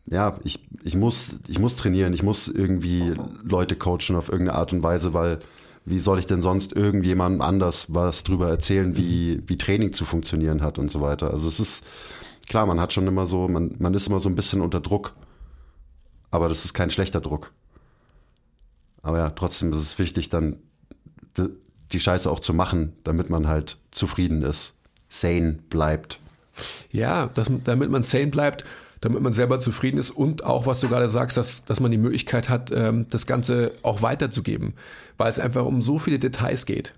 ja, ich, ich, muss, ich muss trainieren, ich muss irgendwie Leute coachen auf irgendeine Art und Weise, weil wie soll ich denn sonst irgendjemandem anders was drüber erzählen, wie, wie Training zu funktionieren hat und so weiter. Also es ist, klar, man hat schon immer so, man, man ist immer so ein bisschen unter Druck, aber das ist kein schlechter Druck. Aber ja, trotzdem ist es wichtig, dann die Scheiße auch zu machen, damit man halt zufrieden ist, sane bleibt. Ja, das, damit man sane bleibt damit man selber zufrieden ist und auch, was du gerade sagst, dass, dass man die Möglichkeit hat, ähm, das Ganze auch weiterzugeben, weil es einfach um so viele Details geht.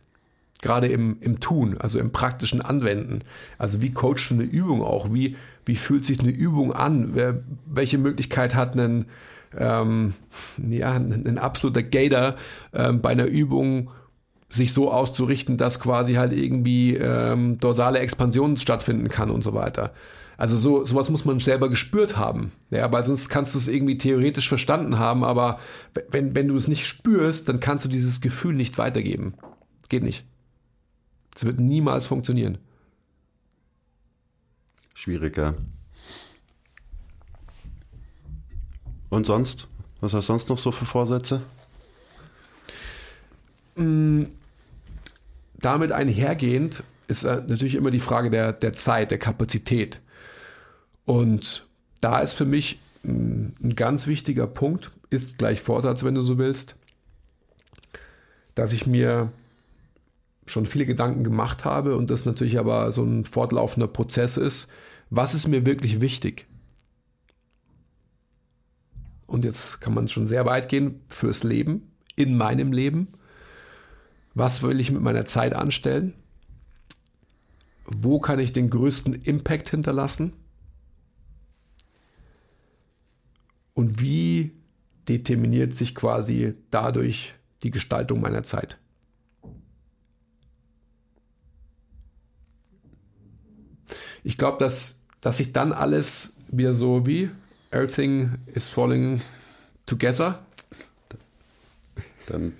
Gerade im, im Tun, also im praktischen Anwenden. Also wie coachst du eine Übung auch? Wie, wie fühlt sich eine Übung an? Welche Möglichkeit hat ein, ähm, ja, ein absoluter Gator ähm, bei einer Übung sich so auszurichten, dass quasi halt irgendwie ähm, dorsale Expansion stattfinden kann und so weiter. Also so sowas muss man selber gespürt haben. Ja, weil sonst kannst du es irgendwie theoretisch verstanden haben, aber wenn, wenn du es nicht spürst, dann kannst du dieses Gefühl nicht weitergeben. Geht nicht. Es wird niemals funktionieren. Schwieriger. Und sonst? Was hast du sonst noch so für Vorsätze? Mm, damit einhergehend ist äh, natürlich immer die Frage der, der Zeit, der Kapazität. Und da ist für mich ein ganz wichtiger Punkt, ist gleich Vorsatz, wenn du so willst, dass ich mir schon viele Gedanken gemacht habe und das natürlich aber so ein fortlaufender Prozess ist. Was ist mir wirklich wichtig? Und jetzt kann man schon sehr weit gehen fürs Leben, in meinem Leben. Was will ich mit meiner Zeit anstellen? Wo kann ich den größten Impact hinterlassen? und wie determiniert sich quasi dadurch die Gestaltung meiner Zeit. Ich glaube, dass, dass sich dann alles wieder so wie everything is falling together. Dann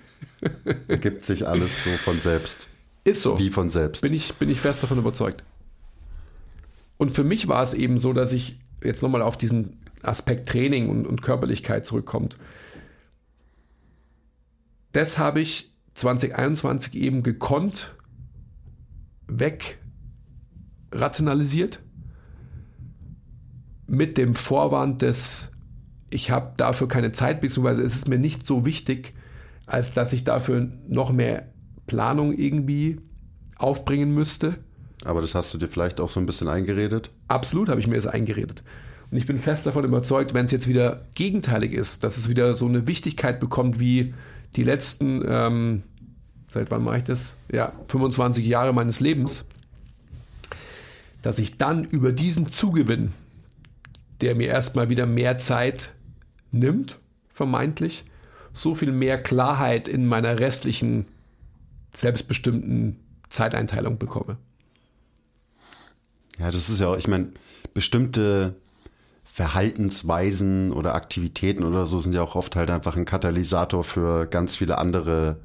ergibt sich alles so von selbst. Ist so. Wie von selbst. Bin ich, bin ich fest davon überzeugt. Und für mich war es eben so, dass ich jetzt nochmal auf diesen Aspekt Training und, und Körperlichkeit zurückkommt. Das habe ich 2021 eben gekonnt weg rationalisiert mit dem Vorwand des ich habe dafür keine Zeit, beziehungsweise es ist mir nicht so wichtig, als dass ich dafür noch mehr Planung irgendwie aufbringen müsste. Aber das hast du dir vielleicht auch so ein bisschen eingeredet? Absolut habe ich mir das eingeredet. Und ich bin fest davon überzeugt, wenn es jetzt wieder gegenteilig ist, dass es wieder so eine Wichtigkeit bekommt wie die letzten, ähm, seit wann mache ich das? Ja, 25 Jahre meines Lebens, dass ich dann über diesen Zugewinn, der mir erstmal wieder mehr Zeit nimmt, vermeintlich, so viel mehr Klarheit in meiner restlichen selbstbestimmten Zeiteinteilung bekomme. Ja, das ist ja auch, ich meine, bestimmte Verhaltensweisen oder Aktivitäten oder so sind ja auch oft halt einfach ein Katalysator für ganz viele andere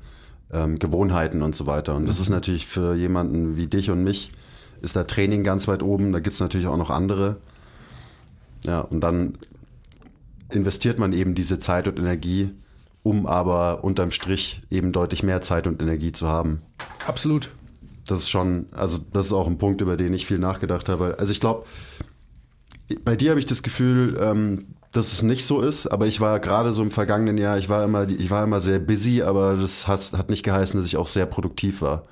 ähm, Gewohnheiten und so weiter. Und das ist mhm. natürlich für jemanden wie dich und mich, ist da Training ganz weit oben. Da gibt es natürlich auch noch andere. Ja, und dann investiert man eben diese Zeit und Energie, um aber unterm Strich eben deutlich mehr Zeit und Energie zu haben. Absolut. Das ist schon, also das ist auch ein Punkt, über den ich viel nachgedacht habe. Also ich glaube, bei dir habe ich das Gefühl, ähm, dass es nicht so ist, aber ich war gerade so im vergangenen Jahr, ich war immer, ich war immer sehr busy, aber das hat, hat nicht geheißen, dass ich auch sehr produktiv war.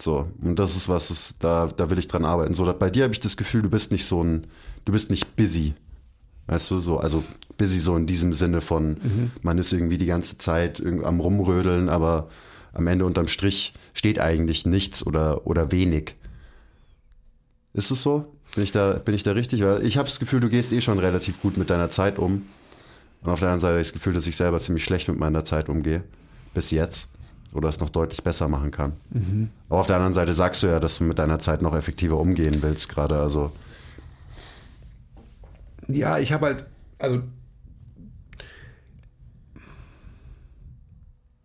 So, und das ist was, das, da, da will ich dran arbeiten. So, bei dir habe ich das Gefühl, du bist nicht so ein, du bist nicht busy. Weißt du, so, also busy so in diesem Sinne von, mhm. man ist irgendwie die ganze Zeit am Rumrödeln, aber am Ende unterm Strich steht eigentlich nichts oder, oder wenig. Ist es so? Bin ich da, bin ich da richtig? Weil ich habe das Gefühl, du gehst eh schon relativ gut mit deiner Zeit um. Und auf der anderen Seite habe ich das Gefühl, dass ich selber ziemlich schlecht mit meiner Zeit umgehe. Bis jetzt. Oder es noch deutlich besser machen kann. Mhm. Aber auf der anderen Seite sagst du ja, dass du mit deiner Zeit noch effektiver umgehen willst gerade. Also. Ja, ich habe halt, also,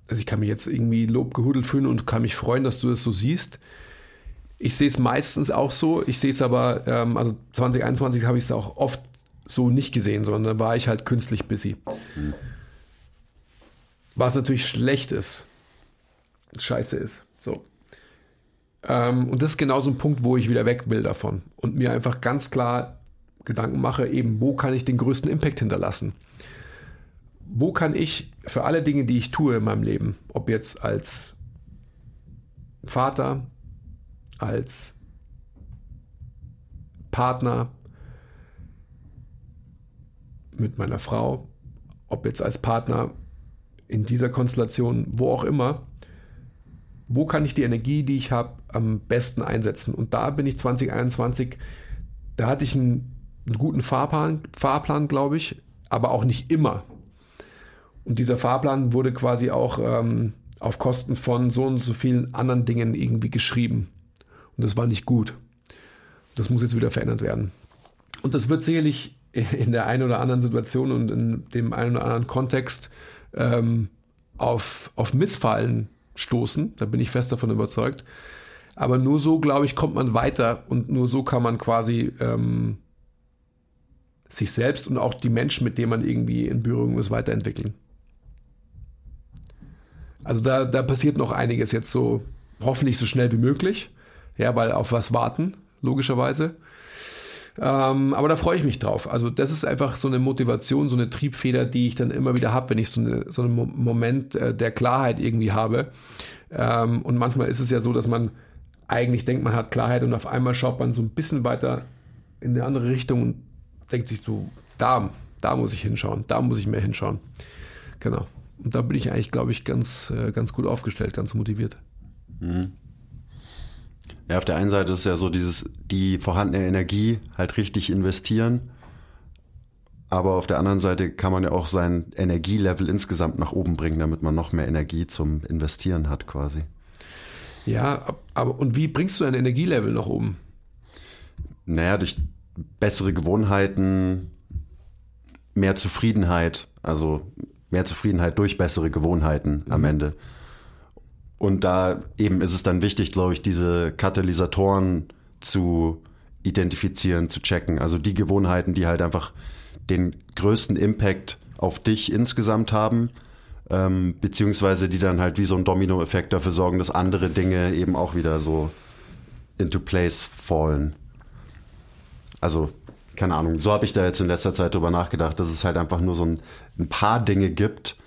also ich kann mich jetzt irgendwie lobgehudelt fühlen und kann mich freuen, dass du das so siehst. Ich sehe es meistens auch so. Ich sehe es aber, ähm, also 2021 habe ich es auch oft so nicht gesehen, sondern da war ich halt künstlich busy. Mhm. Was natürlich schlecht ist. Scheiße ist. So. Ähm, und das ist genau so ein Punkt, wo ich wieder weg will davon und mir einfach ganz klar Gedanken mache, eben, wo kann ich den größten Impact hinterlassen? Wo kann ich für alle Dinge, die ich tue in meinem Leben, ob jetzt als Vater, als Partner, mit meiner Frau, ob jetzt als Partner in dieser Konstellation, wo auch immer, wo kann ich die Energie, die ich habe, am besten einsetzen? Und da bin ich 2021, da hatte ich einen, einen guten Fahrplan, Fahrplan glaube ich, aber auch nicht immer. Und dieser Fahrplan wurde quasi auch ähm, auf Kosten von so und so vielen anderen Dingen irgendwie geschrieben. Und das war nicht gut. Das muss jetzt wieder verändert werden. Und das wird sicherlich in der einen oder anderen Situation und in dem einen oder anderen Kontext ähm, auf, auf Missfallen stoßen. Da bin ich fest davon überzeugt. Aber nur so, glaube ich, kommt man weiter und nur so kann man quasi ähm, sich selbst und auch die Menschen, mit denen man irgendwie in Berührung ist, weiterentwickeln. Also da, da passiert noch einiges jetzt so, hoffentlich so schnell wie möglich. Ja, weil auf was warten, logischerweise. Ähm, aber da freue ich mich drauf. Also das ist einfach so eine Motivation, so eine Triebfeder, die ich dann immer wieder habe, wenn ich so, eine, so einen Moment äh, der Klarheit irgendwie habe. Ähm, und manchmal ist es ja so, dass man eigentlich denkt, man hat Klarheit und auf einmal schaut man so ein bisschen weiter in eine andere Richtung und denkt sich so, da, da muss ich hinschauen, da muss ich mehr hinschauen. Genau. Und da bin ich eigentlich, glaube ich, ganz, äh, ganz gut aufgestellt, ganz motiviert. Mhm. Ja, auf der einen Seite ist es ja so dieses, die vorhandene Energie halt richtig investieren. Aber auf der anderen Seite kann man ja auch sein Energielevel insgesamt nach oben bringen, damit man noch mehr Energie zum Investieren hat quasi. Ja, aber und wie bringst du dein Energielevel nach oben? Naja, durch bessere Gewohnheiten, mehr Zufriedenheit, also mehr Zufriedenheit durch bessere Gewohnheiten mhm. am Ende. Und da eben ist es dann wichtig, glaube ich, diese Katalysatoren zu identifizieren, zu checken. Also die Gewohnheiten, die halt einfach den größten Impact auf dich insgesamt haben, ähm, beziehungsweise die dann halt wie so ein Dominoeffekt dafür sorgen, dass andere Dinge eben auch wieder so into place fallen. Also, keine Ahnung, so habe ich da jetzt in letzter Zeit drüber nachgedacht, dass es halt einfach nur so ein, ein paar Dinge gibt,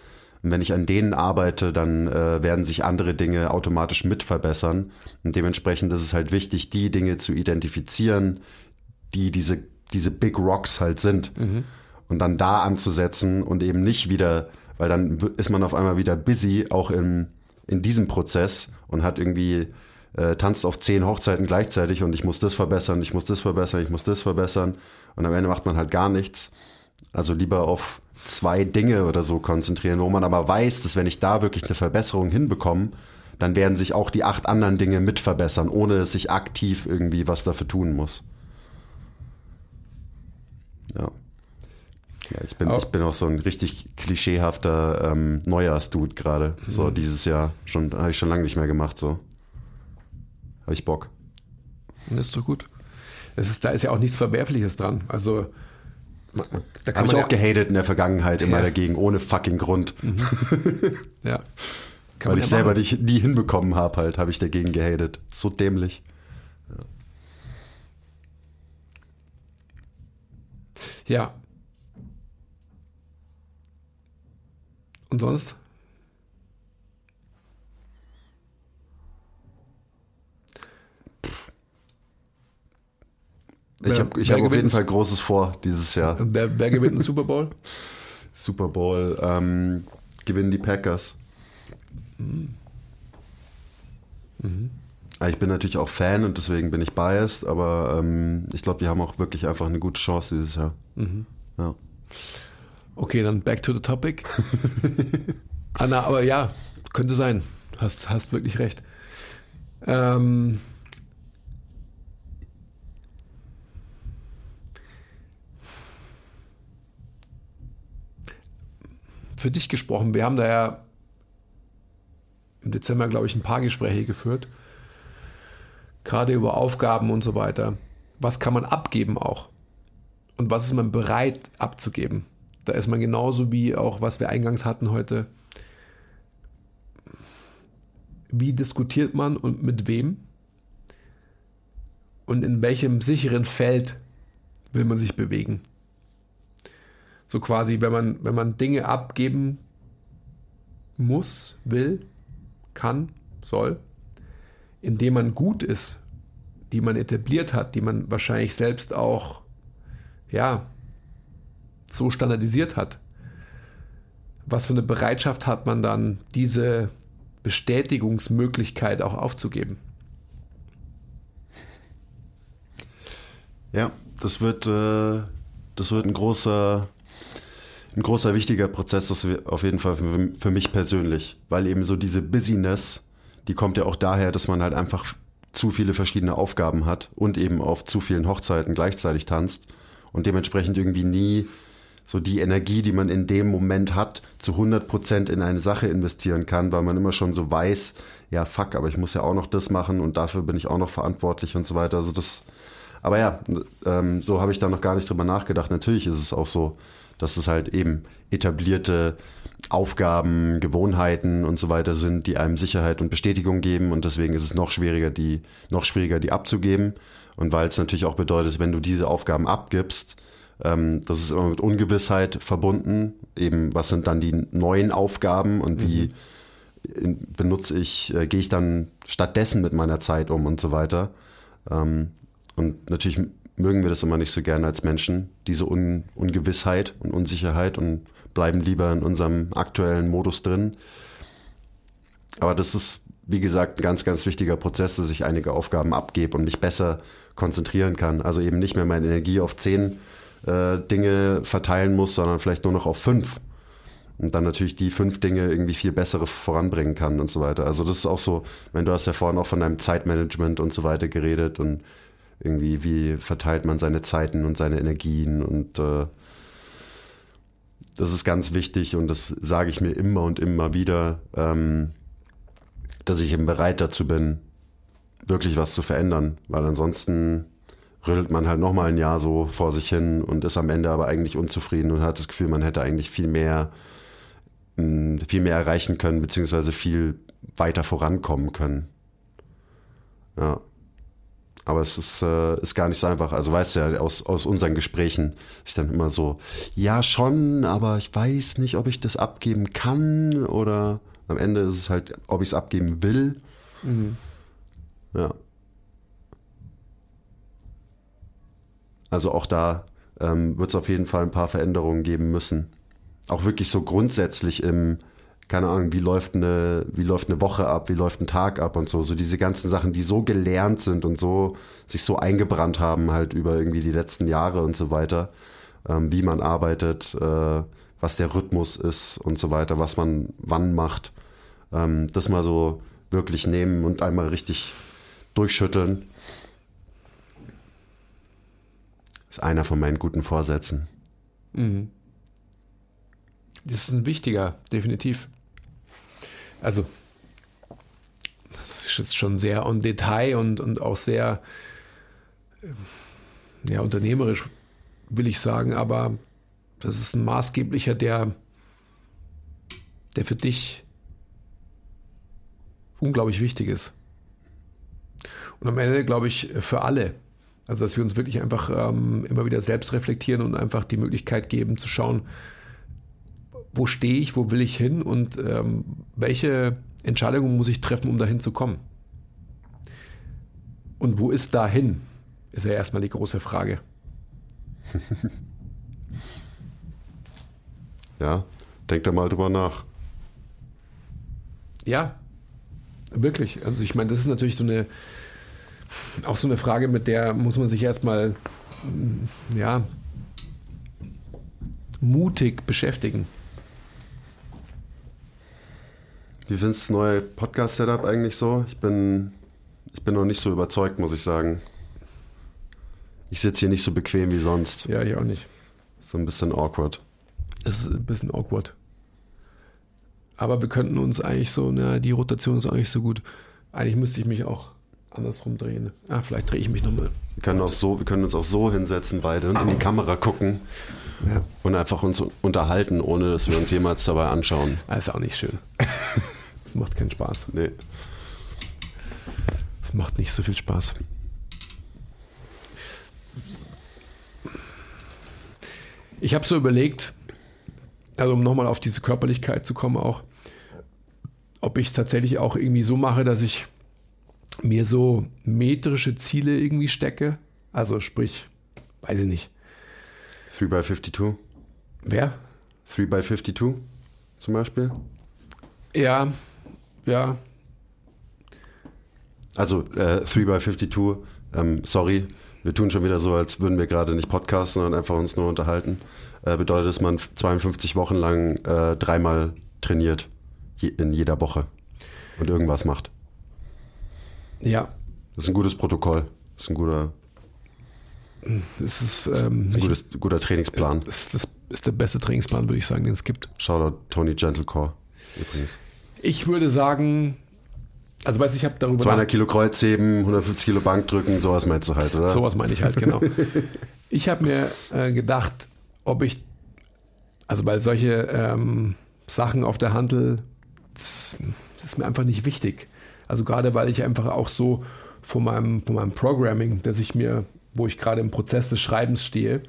und wenn ich an denen arbeite, dann äh, werden sich andere Dinge automatisch mit verbessern. Und dementsprechend ist es halt wichtig, die Dinge zu identifizieren, die diese, diese Big Rocks halt sind. Mhm. Und dann da anzusetzen und eben nicht wieder, weil dann ist man auf einmal wieder busy, auch in, in diesem Prozess und hat irgendwie äh, tanzt auf zehn Hochzeiten gleichzeitig und ich muss das verbessern, ich muss das verbessern, ich muss das verbessern. Und am Ende macht man halt gar nichts. Also lieber auf zwei Dinge oder so konzentrieren, wo man aber weiß, dass wenn ich da wirklich eine Verbesserung hinbekomme, dann werden sich auch die acht anderen Dinge mit verbessern, ohne dass ich aktiv irgendwie was dafür tun muss. Ja. ja ich, bin, ich bin auch so ein richtig klischeehafter ähm, Neujahrsdude gerade. So mhm. dieses Jahr. Schon, habe ich schon lange nicht mehr gemacht. So. Habe ich Bock. Das ist so gut. Das ist, da ist ja auch nichts Verwerfliches dran. Also da Habe ich auch ja gehatet in der Vergangenheit immer ja. dagegen, ohne fucking Grund. Mhm. ja. Kann Weil ich ja selber die, nie hinbekommen habe, halt, habe ich dagegen gehatet. So dämlich. Ja. Und sonst? Ich habe ich hab auf jeden Fall Großes vor dieses Jahr. Wer, wer gewinnt den Super Bowl? Super Bowl ähm, gewinnen die Packers. Mhm. Mhm. Ich bin natürlich auch Fan und deswegen bin ich biased, aber ähm, ich glaube, die haben auch wirklich einfach eine gute Chance dieses Jahr. Mhm. Ja. Okay, dann back to the topic. Anna, aber ja, könnte sein. Hast, hast wirklich recht. Ähm, für dich gesprochen. Wir haben da ja im Dezember, glaube ich, ein paar Gespräche geführt, gerade über Aufgaben und so weiter. Was kann man abgeben auch? Und was ist man bereit abzugeben? Da ist man genauso wie auch, was wir eingangs hatten heute. Wie diskutiert man und mit wem? Und in welchem sicheren Feld will man sich bewegen? So quasi, wenn man, wenn man Dinge abgeben muss, will, kann, soll, indem man gut ist, die man etabliert hat, die man wahrscheinlich selbst auch, ja, so standardisiert hat. Was für eine Bereitschaft hat man dann, diese Bestätigungsmöglichkeit auch aufzugeben? Ja, das wird, äh, das wird ein großer, ein großer wichtiger Prozess, das auf jeden Fall für, für mich persönlich, weil eben so diese Busyness, die kommt ja auch daher, dass man halt einfach zu viele verschiedene Aufgaben hat und eben auf zu vielen Hochzeiten gleichzeitig tanzt und dementsprechend irgendwie nie so die Energie, die man in dem Moment hat, zu 100 Prozent in eine Sache investieren kann, weil man immer schon so weiß, ja fuck, aber ich muss ja auch noch das machen und dafür bin ich auch noch verantwortlich und so weiter. Also das, aber ja, ähm, so habe ich da noch gar nicht drüber nachgedacht. Natürlich ist es auch so, dass es halt eben etablierte Aufgaben, Gewohnheiten und so weiter sind, die einem Sicherheit und Bestätigung geben und deswegen ist es noch schwieriger, die, noch schwieriger, die abzugeben. Und weil es natürlich auch bedeutet, wenn du diese Aufgaben abgibst, ähm, das ist immer mit Ungewissheit verbunden. Eben, was sind dann die neuen Aufgaben und wie mhm. benutze ich, äh, gehe ich dann stattdessen mit meiner Zeit um und so weiter. Ähm, und natürlich mögen wir das immer nicht so gerne als Menschen, diese Un Ungewissheit und Unsicherheit und bleiben lieber in unserem aktuellen Modus drin. Aber das ist, wie gesagt, ein ganz, ganz wichtiger Prozess, dass ich einige Aufgaben abgebe und mich besser konzentrieren kann. Also eben nicht mehr meine Energie auf zehn äh, Dinge verteilen muss, sondern vielleicht nur noch auf fünf. Und dann natürlich die fünf Dinge irgendwie viel bessere voranbringen kann und so weiter. Also das ist auch so, wenn du hast ja vorhin auch von deinem Zeitmanagement und so weiter geredet und irgendwie, wie verteilt man seine Zeiten und seine Energien und äh, das ist ganz wichtig und das sage ich mir immer und immer wieder, ähm, dass ich eben bereit dazu bin, wirklich was zu verändern, weil ansonsten rüttelt man halt nochmal ein Jahr so vor sich hin und ist am Ende aber eigentlich unzufrieden und hat das Gefühl, man hätte eigentlich viel mehr, viel mehr erreichen können, beziehungsweise viel weiter vorankommen können. Ja. Aber es ist, äh, ist gar nicht so einfach. Also weißt du ja, aus, aus unseren Gesprächen ist dann immer so, ja schon, aber ich weiß nicht, ob ich das abgeben kann oder am Ende ist es halt, ob ich es abgeben will. Mhm. Ja. Also auch da ähm, wird es auf jeden Fall ein paar Veränderungen geben müssen. Auch wirklich so grundsätzlich im, keine Ahnung, wie läuft eine, wie läuft eine Woche ab, wie läuft ein Tag ab und so. So diese ganzen Sachen, die so gelernt sind und so sich so eingebrannt haben, halt über irgendwie die letzten Jahre und so weiter, ähm, wie man arbeitet, äh, was der Rhythmus ist und so weiter, was man wann macht. Ähm, das mal so wirklich nehmen und einmal richtig durchschütteln. ist einer von meinen guten Vorsätzen. Mhm. Das ist ein wichtiger, definitiv. Also, das ist jetzt schon sehr on Detail und, und auch sehr ja, unternehmerisch, will ich sagen, aber das ist ein maßgeblicher, der, der für dich unglaublich wichtig ist. Und am Ende, glaube ich, für alle. Also, dass wir uns wirklich einfach ähm, immer wieder selbst reflektieren und einfach die Möglichkeit geben zu schauen, wo stehe ich, wo will ich hin und ähm, welche Entscheidungen muss ich treffen, um dahin zu kommen. Und wo ist dahin, ist ja erstmal die große Frage. ja, denk da mal drüber nach. Ja, wirklich. Also ich meine, das ist natürlich so eine, auch so eine Frage, mit der muss man sich erstmal, ja, mutig beschäftigen. Wie findest du das neue Podcast-Setup eigentlich so? Ich bin, ich bin noch nicht so überzeugt, muss ich sagen. Ich sitze hier nicht so bequem wie sonst. Ja, ich auch nicht. So ein bisschen awkward. Es ist ein bisschen awkward. Aber wir könnten uns eigentlich so, na, die Rotation ist eigentlich so gut. Eigentlich müsste ich mich auch andersrum drehen. Ah, vielleicht drehe ich mich nochmal. Wir können, auch so, wir können uns auch so hinsetzen beide und in die Kamera gucken Ja. und einfach uns unterhalten, ohne dass wir uns jemals dabei anschauen. Ah, ist auch nicht schön. Das macht keinen Spaß. Nee. Das macht nicht so viel Spaß. Ich habe so überlegt, also um nochmal auf diese Körperlichkeit zu kommen auch, ob ich es tatsächlich auch irgendwie so mache, dass ich mir so metrische Ziele irgendwie stecke. Also sprich, weiß ich nicht. 3x52? Wer? 3x52 zum Beispiel? Ja, ja, Also äh, 3x52, ähm, sorry, wir tun schon wieder so, als würden wir gerade nicht podcasten, sondern einfach uns nur unterhalten. Äh, bedeutet, dass man 52 Wochen lang äh, dreimal trainiert je, in jeder Woche und irgendwas macht. Ja. Das ist ein gutes Protokoll. Das ist ein guter, Das ist, ähm, das ist ein nicht- gutes, guter Trainingsplan. das, das ist der beste Trainingsplan, würde ich sagen, den es gibt. Shoutout Tony Gentlecore übrigens. Ich würde sagen, also weiß ich habe darüber 200 Kilo Kreuzheben, 150 Kilo Bankdrücken, sowas meinst du halt, oder? Sowas meine ich halt, genau. ich habe mir äh, gedacht, ob ich, also weil solche ähm, Sachen auf der Handel, das, das ist mir einfach nicht wichtig. Also gerade weil ich einfach auch so von meinem, von meinem Programming, dass ich mir, wo ich gerade im Prozess des Schreibens stehe,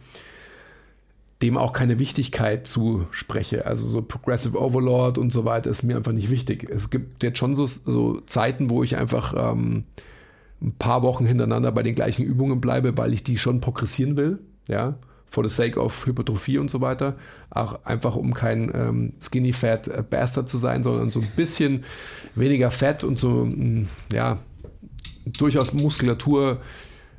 dem auch keine Wichtigkeit zuspreche. Also so Progressive Overlord und so weiter ist mir einfach nicht wichtig. Es gibt jetzt schon so, so Zeiten, wo ich einfach ähm, ein paar Wochen hintereinander bei den gleichen Übungen bleibe, weil ich die schon progressieren will, ja, for the sake of Hypertrophie und so weiter. Auch einfach um kein ähm, Skinny Fat äh, Bastard zu sein, sondern so ein bisschen weniger Fett und so, mh, ja, durchaus Muskulatur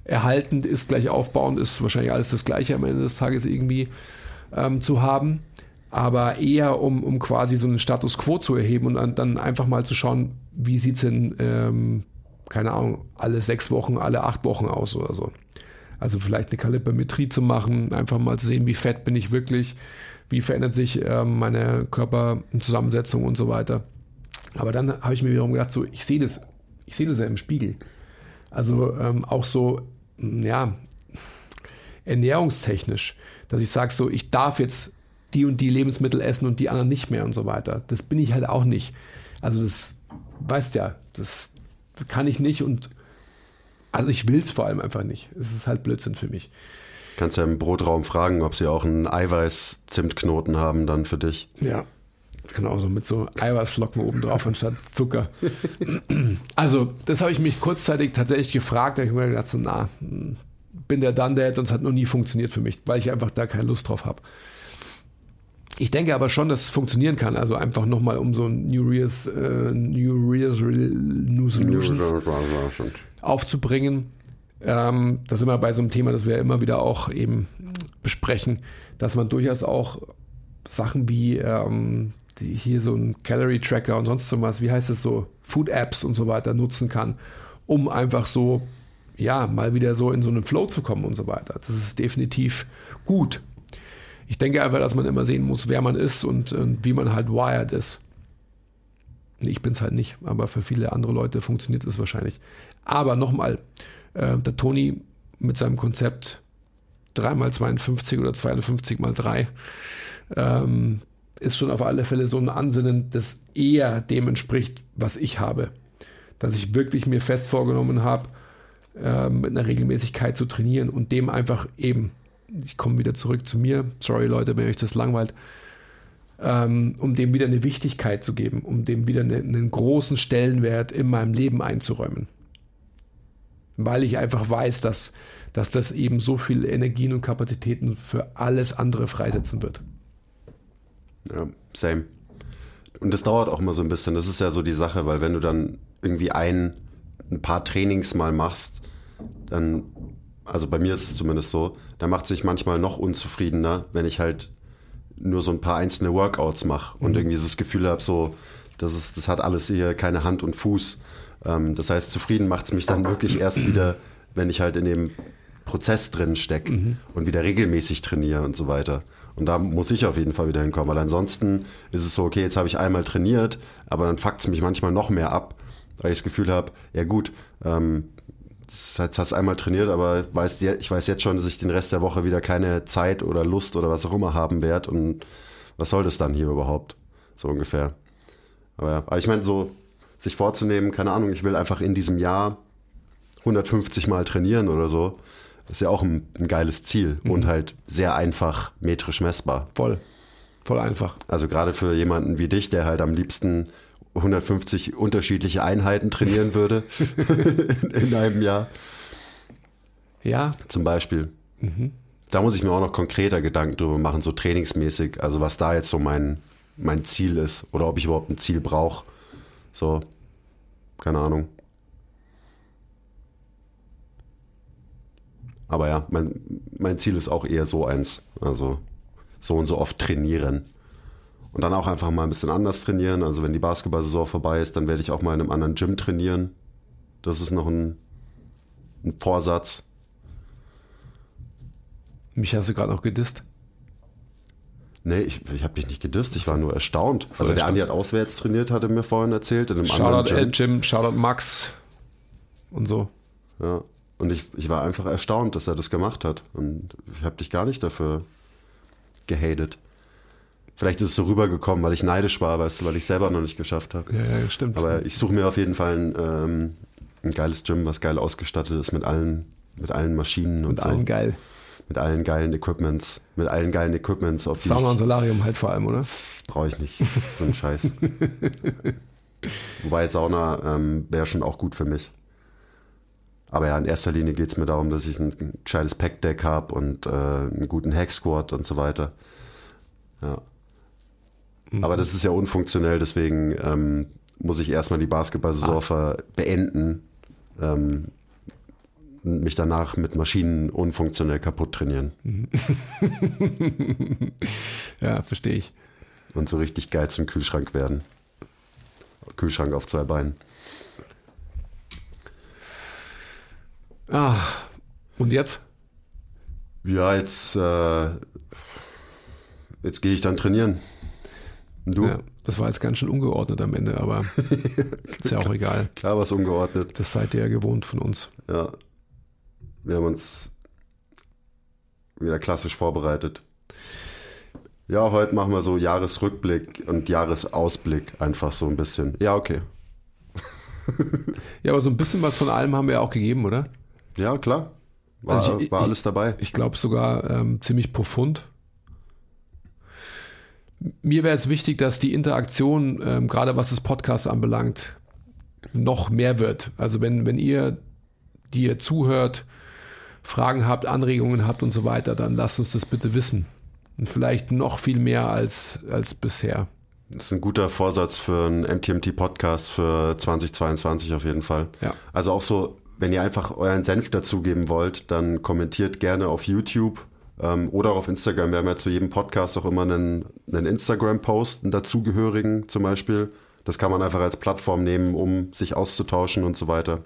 erhaltend ist, gleich aufbauend ist wahrscheinlich alles das Gleiche am Ende des Tages irgendwie ähm, zu haben. Aber eher, um, um quasi so einen Status quo zu erheben und dann, dann einfach mal zu schauen, wie sieht es denn, ähm, keine Ahnung, alle sechs Wochen, alle acht Wochen aus oder so. Also vielleicht eine Kalipermetrie zu machen, einfach mal zu sehen, wie fett bin ich wirklich, wie verändert sich ähm, meine Körperzusammensetzung und so weiter. Aber dann habe ich mir wiederum gedacht, so, ich sehe das, ich sehe das ja im Spiegel. Also ähm, auch so, mh, ja, ernährungstechnisch, dass ich sage, so, ich darf jetzt die und die Lebensmittel essen und die anderen nicht mehr und so weiter. Das bin ich halt auch nicht. Also das weißt ja, das kann ich nicht und also ich will es vor allem einfach nicht. Es ist halt Blödsinn für mich. Kannst ja im Brotraum fragen, ob sie auch einen Eiweiß-Zimtknoten haben dann für dich. Ja, genau, so mit so Eiweißflocken oben drauf anstatt Zucker. Also, das habe ich mich kurzzeitig tatsächlich gefragt. Da habe ich mir gedacht, so, na, bin der done that und es hat noch nie funktioniert für mich, weil ich einfach da keine Lust drauf habe. Ich denke aber schon, dass es funktionieren kann. Also einfach nochmal um so ein New Year's, äh, New Year's New Solutions aufzubringen. Ähm, da sind wir bei so einem Thema, das wir immer wieder auch eben besprechen, dass man durchaus auch Sachen wie ähm, hier so ein Calorie Tracker und sonst so was, wie heißt es so, Food Apps und so weiter nutzen kann, um einfach so, ja, mal wieder so in so einen Flow zu kommen und so weiter. Das ist definitiv gut. Ich denke einfach, dass man immer sehen muss, wer man ist und, und wie man halt wired ist. Ich bin es halt nicht, aber für viele andere Leute funktioniert es wahrscheinlich. Aber nochmal, äh, der Toni mit seinem Konzept 3x52 oder 52 mal 3 ähm, ist schon auf alle Fälle so ein Ansinnen, das eher dem entspricht, was ich habe. Dass ich wirklich mir fest vorgenommen habe, äh, mit einer Regelmäßigkeit zu trainieren und dem einfach eben, ich komme wieder zurück zu mir, sorry Leute, wenn euch das langweilt, ähm, um dem wieder eine Wichtigkeit zu geben, um dem wieder eine, einen großen Stellenwert in meinem Leben einzuräumen. Weil ich einfach weiß, dass, dass das eben so viel Energien und Kapazitäten für alles andere freisetzen wird. Ja, same. Und das dauert auch immer so ein bisschen. Das ist ja so die Sache, weil wenn du dann irgendwie ein, ein paar Trainings mal machst, dann, also bei mir ist es zumindest so, dann macht sich manchmal noch unzufriedener, wenn ich halt nur so ein paar einzelne Workouts mache und irgendwie so das Gefühl habe, so, das, ist, das hat alles hier keine Hand und Fuß. Ähm, das heißt, zufrieden macht es mich dann wirklich erst wieder, wenn ich halt in dem Prozess drin stecke und wieder regelmäßig trainiere und so weiter. Und da muss ich auf jeden Fall wieder hinkommen, weil ansonsten ist es so, okay, jetzt habe ich einmal trainiert, aber dann fuckt es mich manchmal noch mehr ab, weil ich das Gefühl habe, ja gut, ähm, jetzt hast du einmal trainiert, aber weiß, ich weiß jetzt schon, dass ich den Rest der Woche wieder keine Zeit oder Lust oder was auch immer haben werde und was soll das dann hier überhaupt? So ungefähr. Aber, ja, aber ich meine, so sich vorzunehmen, keine Ahnung, ich will einfach in diesem Jahr 150 Mal trainieren oder so, ist ja auch ein, ein geiles Ziel mhm. und halt sehr einfach metrisch messbar. Voll. Voll einfach. Also gerade für jemanden wie dich, der halt am liebsten 150 unterschiedliche Einheiten trainieren würde in einem Jahr. Ja. Zum Beispiel. Mhm. Da muss ich mir auch noch konkreter Gedanken drüber machen, so trainingsmäßig. Also was da jetzt so mein, mein Ziel ist oder ob ich überhaupt ein Ziel brauche. So, keine Ahnung. Aber ja, mein, mein Ziel ist auch eher so eins. Also so und so oft trainieren. Und dann auch einfach mal ein bisschen anders trainieren. Also wenn die Basketball-Saison vorbei ist, dann werde ich auch mal in einem anderen Gym trainieren. Das ist noch ein, ein Vorsatz. Mich hast du gerade noch gedisst. Nee, ich, ich habe dich nicht gedisst, ich war nur erstaunt. So also der Andi hat auswärts trainiert, hat er mir vorhin erzählt. In einem Shoutout Gym. Jim, Shoutout Max und so. Ja, und ich, ich war einfach erstaunt, dass er das gemacht hat. Und ich habe dich gar nicht dafür gehatet. Vielleicht ist es so rübergekommen, weil ich neidisch war, weißt du, weil ich selber noch nicht geschafft habe. Ja, ja, stimmt. Aber ich suche mir auf jeden Fall ein, ähm, ein geiles Gym, was geil ausgestattet ist mit allen, mit allen Maschinen und mit so. allen geil. Mit allen geilen Equipments. Mit allen geilen Equipments. Auf Sauna und Solarium halt vor allem, oder? Brauche ich nicht. So ein Scheiß. Wobei Sauna ähm, wäre schon auch gut für mich. Aber ja, in erster Linie geht es mir darum, dass ich ein, ein gescheites Packdeck habe und äh, einen guten Hack Squat und so weiter. Ja. Mhm. Aber das ist ja unfunktionell, deswegen ähm, muss ich erstmal die Basketball-Saison ah. beenden. Ähm, mich danach mit Maschinen unfunktionell kaputt trainieren. ja, verstehe ich. Und so richtig geil zum Kühlschrank werden. Kühlschrank auf zwei Beinen. Ah, und jetzt? Ja, jetzt, äh, jetzt gehe ich dann trainieren. Und du? Ja, das war jetzt ganz schön ungeordnet am Ende, aber ist ja auch egal. Klar, was ungeordnet. Das seid ihr ja gewohnt von uns. Ja. Wir haben uns wieder klassisch vorbereitet. Ja, heute machen wir so Jahresrückblick und Jahresausblick einfach so ein bisschen. Ja, okay. ja, aber so ein bisschen was von allem haben wir ja auch gegeben, oder? Ja, klar. War, also ich, war alles dabei. Ich, ich glaube sogar ähm, ziemlich profund mir wäre es wichtig, dass die Interaktion, ähm, gerade was das Podcast anbelangt, noch mehr wird. Also wenn, wenn ihr, die ihr zuhört, Fragen habt, Anregungen habt und so weiter, dann lasst uns das bitte wissen. Und vielleicht noch viel mehr als, als bisher. Das ist ein guter Vorsatz für einen MTMT-Podcast für 2022 auf jeden Fall. Ja. Also auch so, wenn ihr einfach euren Senf dazugeben wollt, dann kommentiert gerne auf YouTube ähm, oder auf Instagram. Wir haben ja zu jedem Podcast auch immer einen, einen Instagram-Post, einen dazugehörigen zum Beispiel. Das kann man einfach als Plattform nehmen, um sich auszutauschen und so weiter.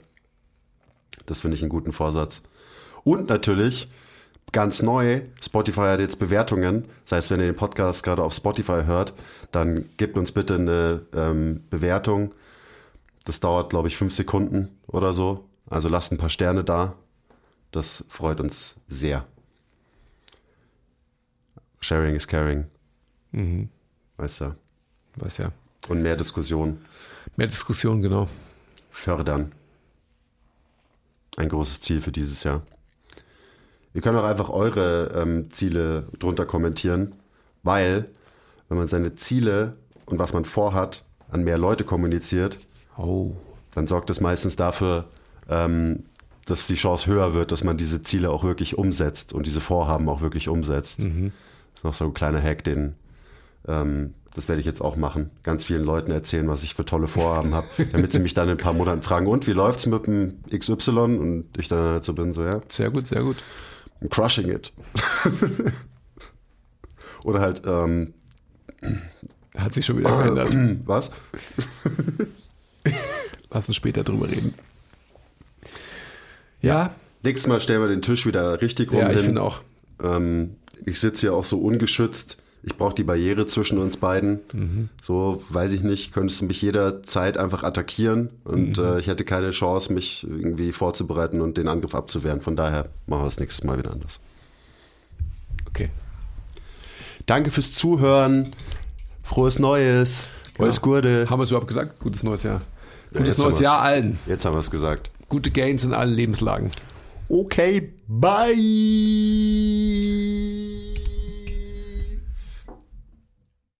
Das finde ich einen guten Vorsatz. Und natürlich, ganz neu, Spotify hat jetzt Bewertungen. Das heißt, wenn ihr den Podcast gerade auf Spotify hört, dann gebt uns bitte eine ähm, Bewertung. Das dauert, glaube ich, fünf Sekunden oder so. Also lasst ein paar Sterne da. Das freut uns sehr. Sharing is caring. Mhm. Weißt du? Weiß ja. Und mehr Diskussion. Mehr Diskussion, genau. Fördern. Ein großes Ziel für dieses Jahr. Ihr könnt auch einfach eure ähm, Ziele drunter kommentieren, weil wenn man seine Ziele und was man vorhat an mehr Leute kommuniziert, oh. dann sorgt es meistens dafür, ähm, dass die Chance höher wird, dass man diese Ziele auch wirklich umsetzt und diese Vorhaben auch wirklich umsetzt. Mhm. Das ist noch so ein kleiner Hack, den ähm, das werde ich jetzt auch machen. Ganz vielen Leuten erzählen, was ich für tolle Vorhaben habe, damit sie mich dann in ein paar Monaten fragen, und wie läuft's mit dem XY? Und ich dann so bin, so, ja. Sehr gut, sehr gut. I'm crushing it. Oder halt, ähm, Hat sich schon wieder verändert. Was? Lass uns später drüber reden. Ja. Nächstes Mal stellen wir den Tisch wieder richtig rum ja, ich hin. finde auch. Ähm, ich sitze hier auch so ungeschützt. Ich brauche die Barriere zwischen uns beiden. So, weiß ich nicht, könntest du mich jederzeit einfach attackieren und äh, ich hätte keine Chance, mich irgendwie vorzubereiten und den Angriff abzuwehren. Von daher machen wir das nächstes Mal wieder anders. Okay. Danke fürs Zuhören. Frohes Neues. Alles Gute. Haben wir es überhaupt gesagt? Gutes neues Jahr. Ja, Gutes haben neues. Jahr allen. Jetzt haben wir es gesagt. Gute Gains in allen Lebenslagen. Okay, bye.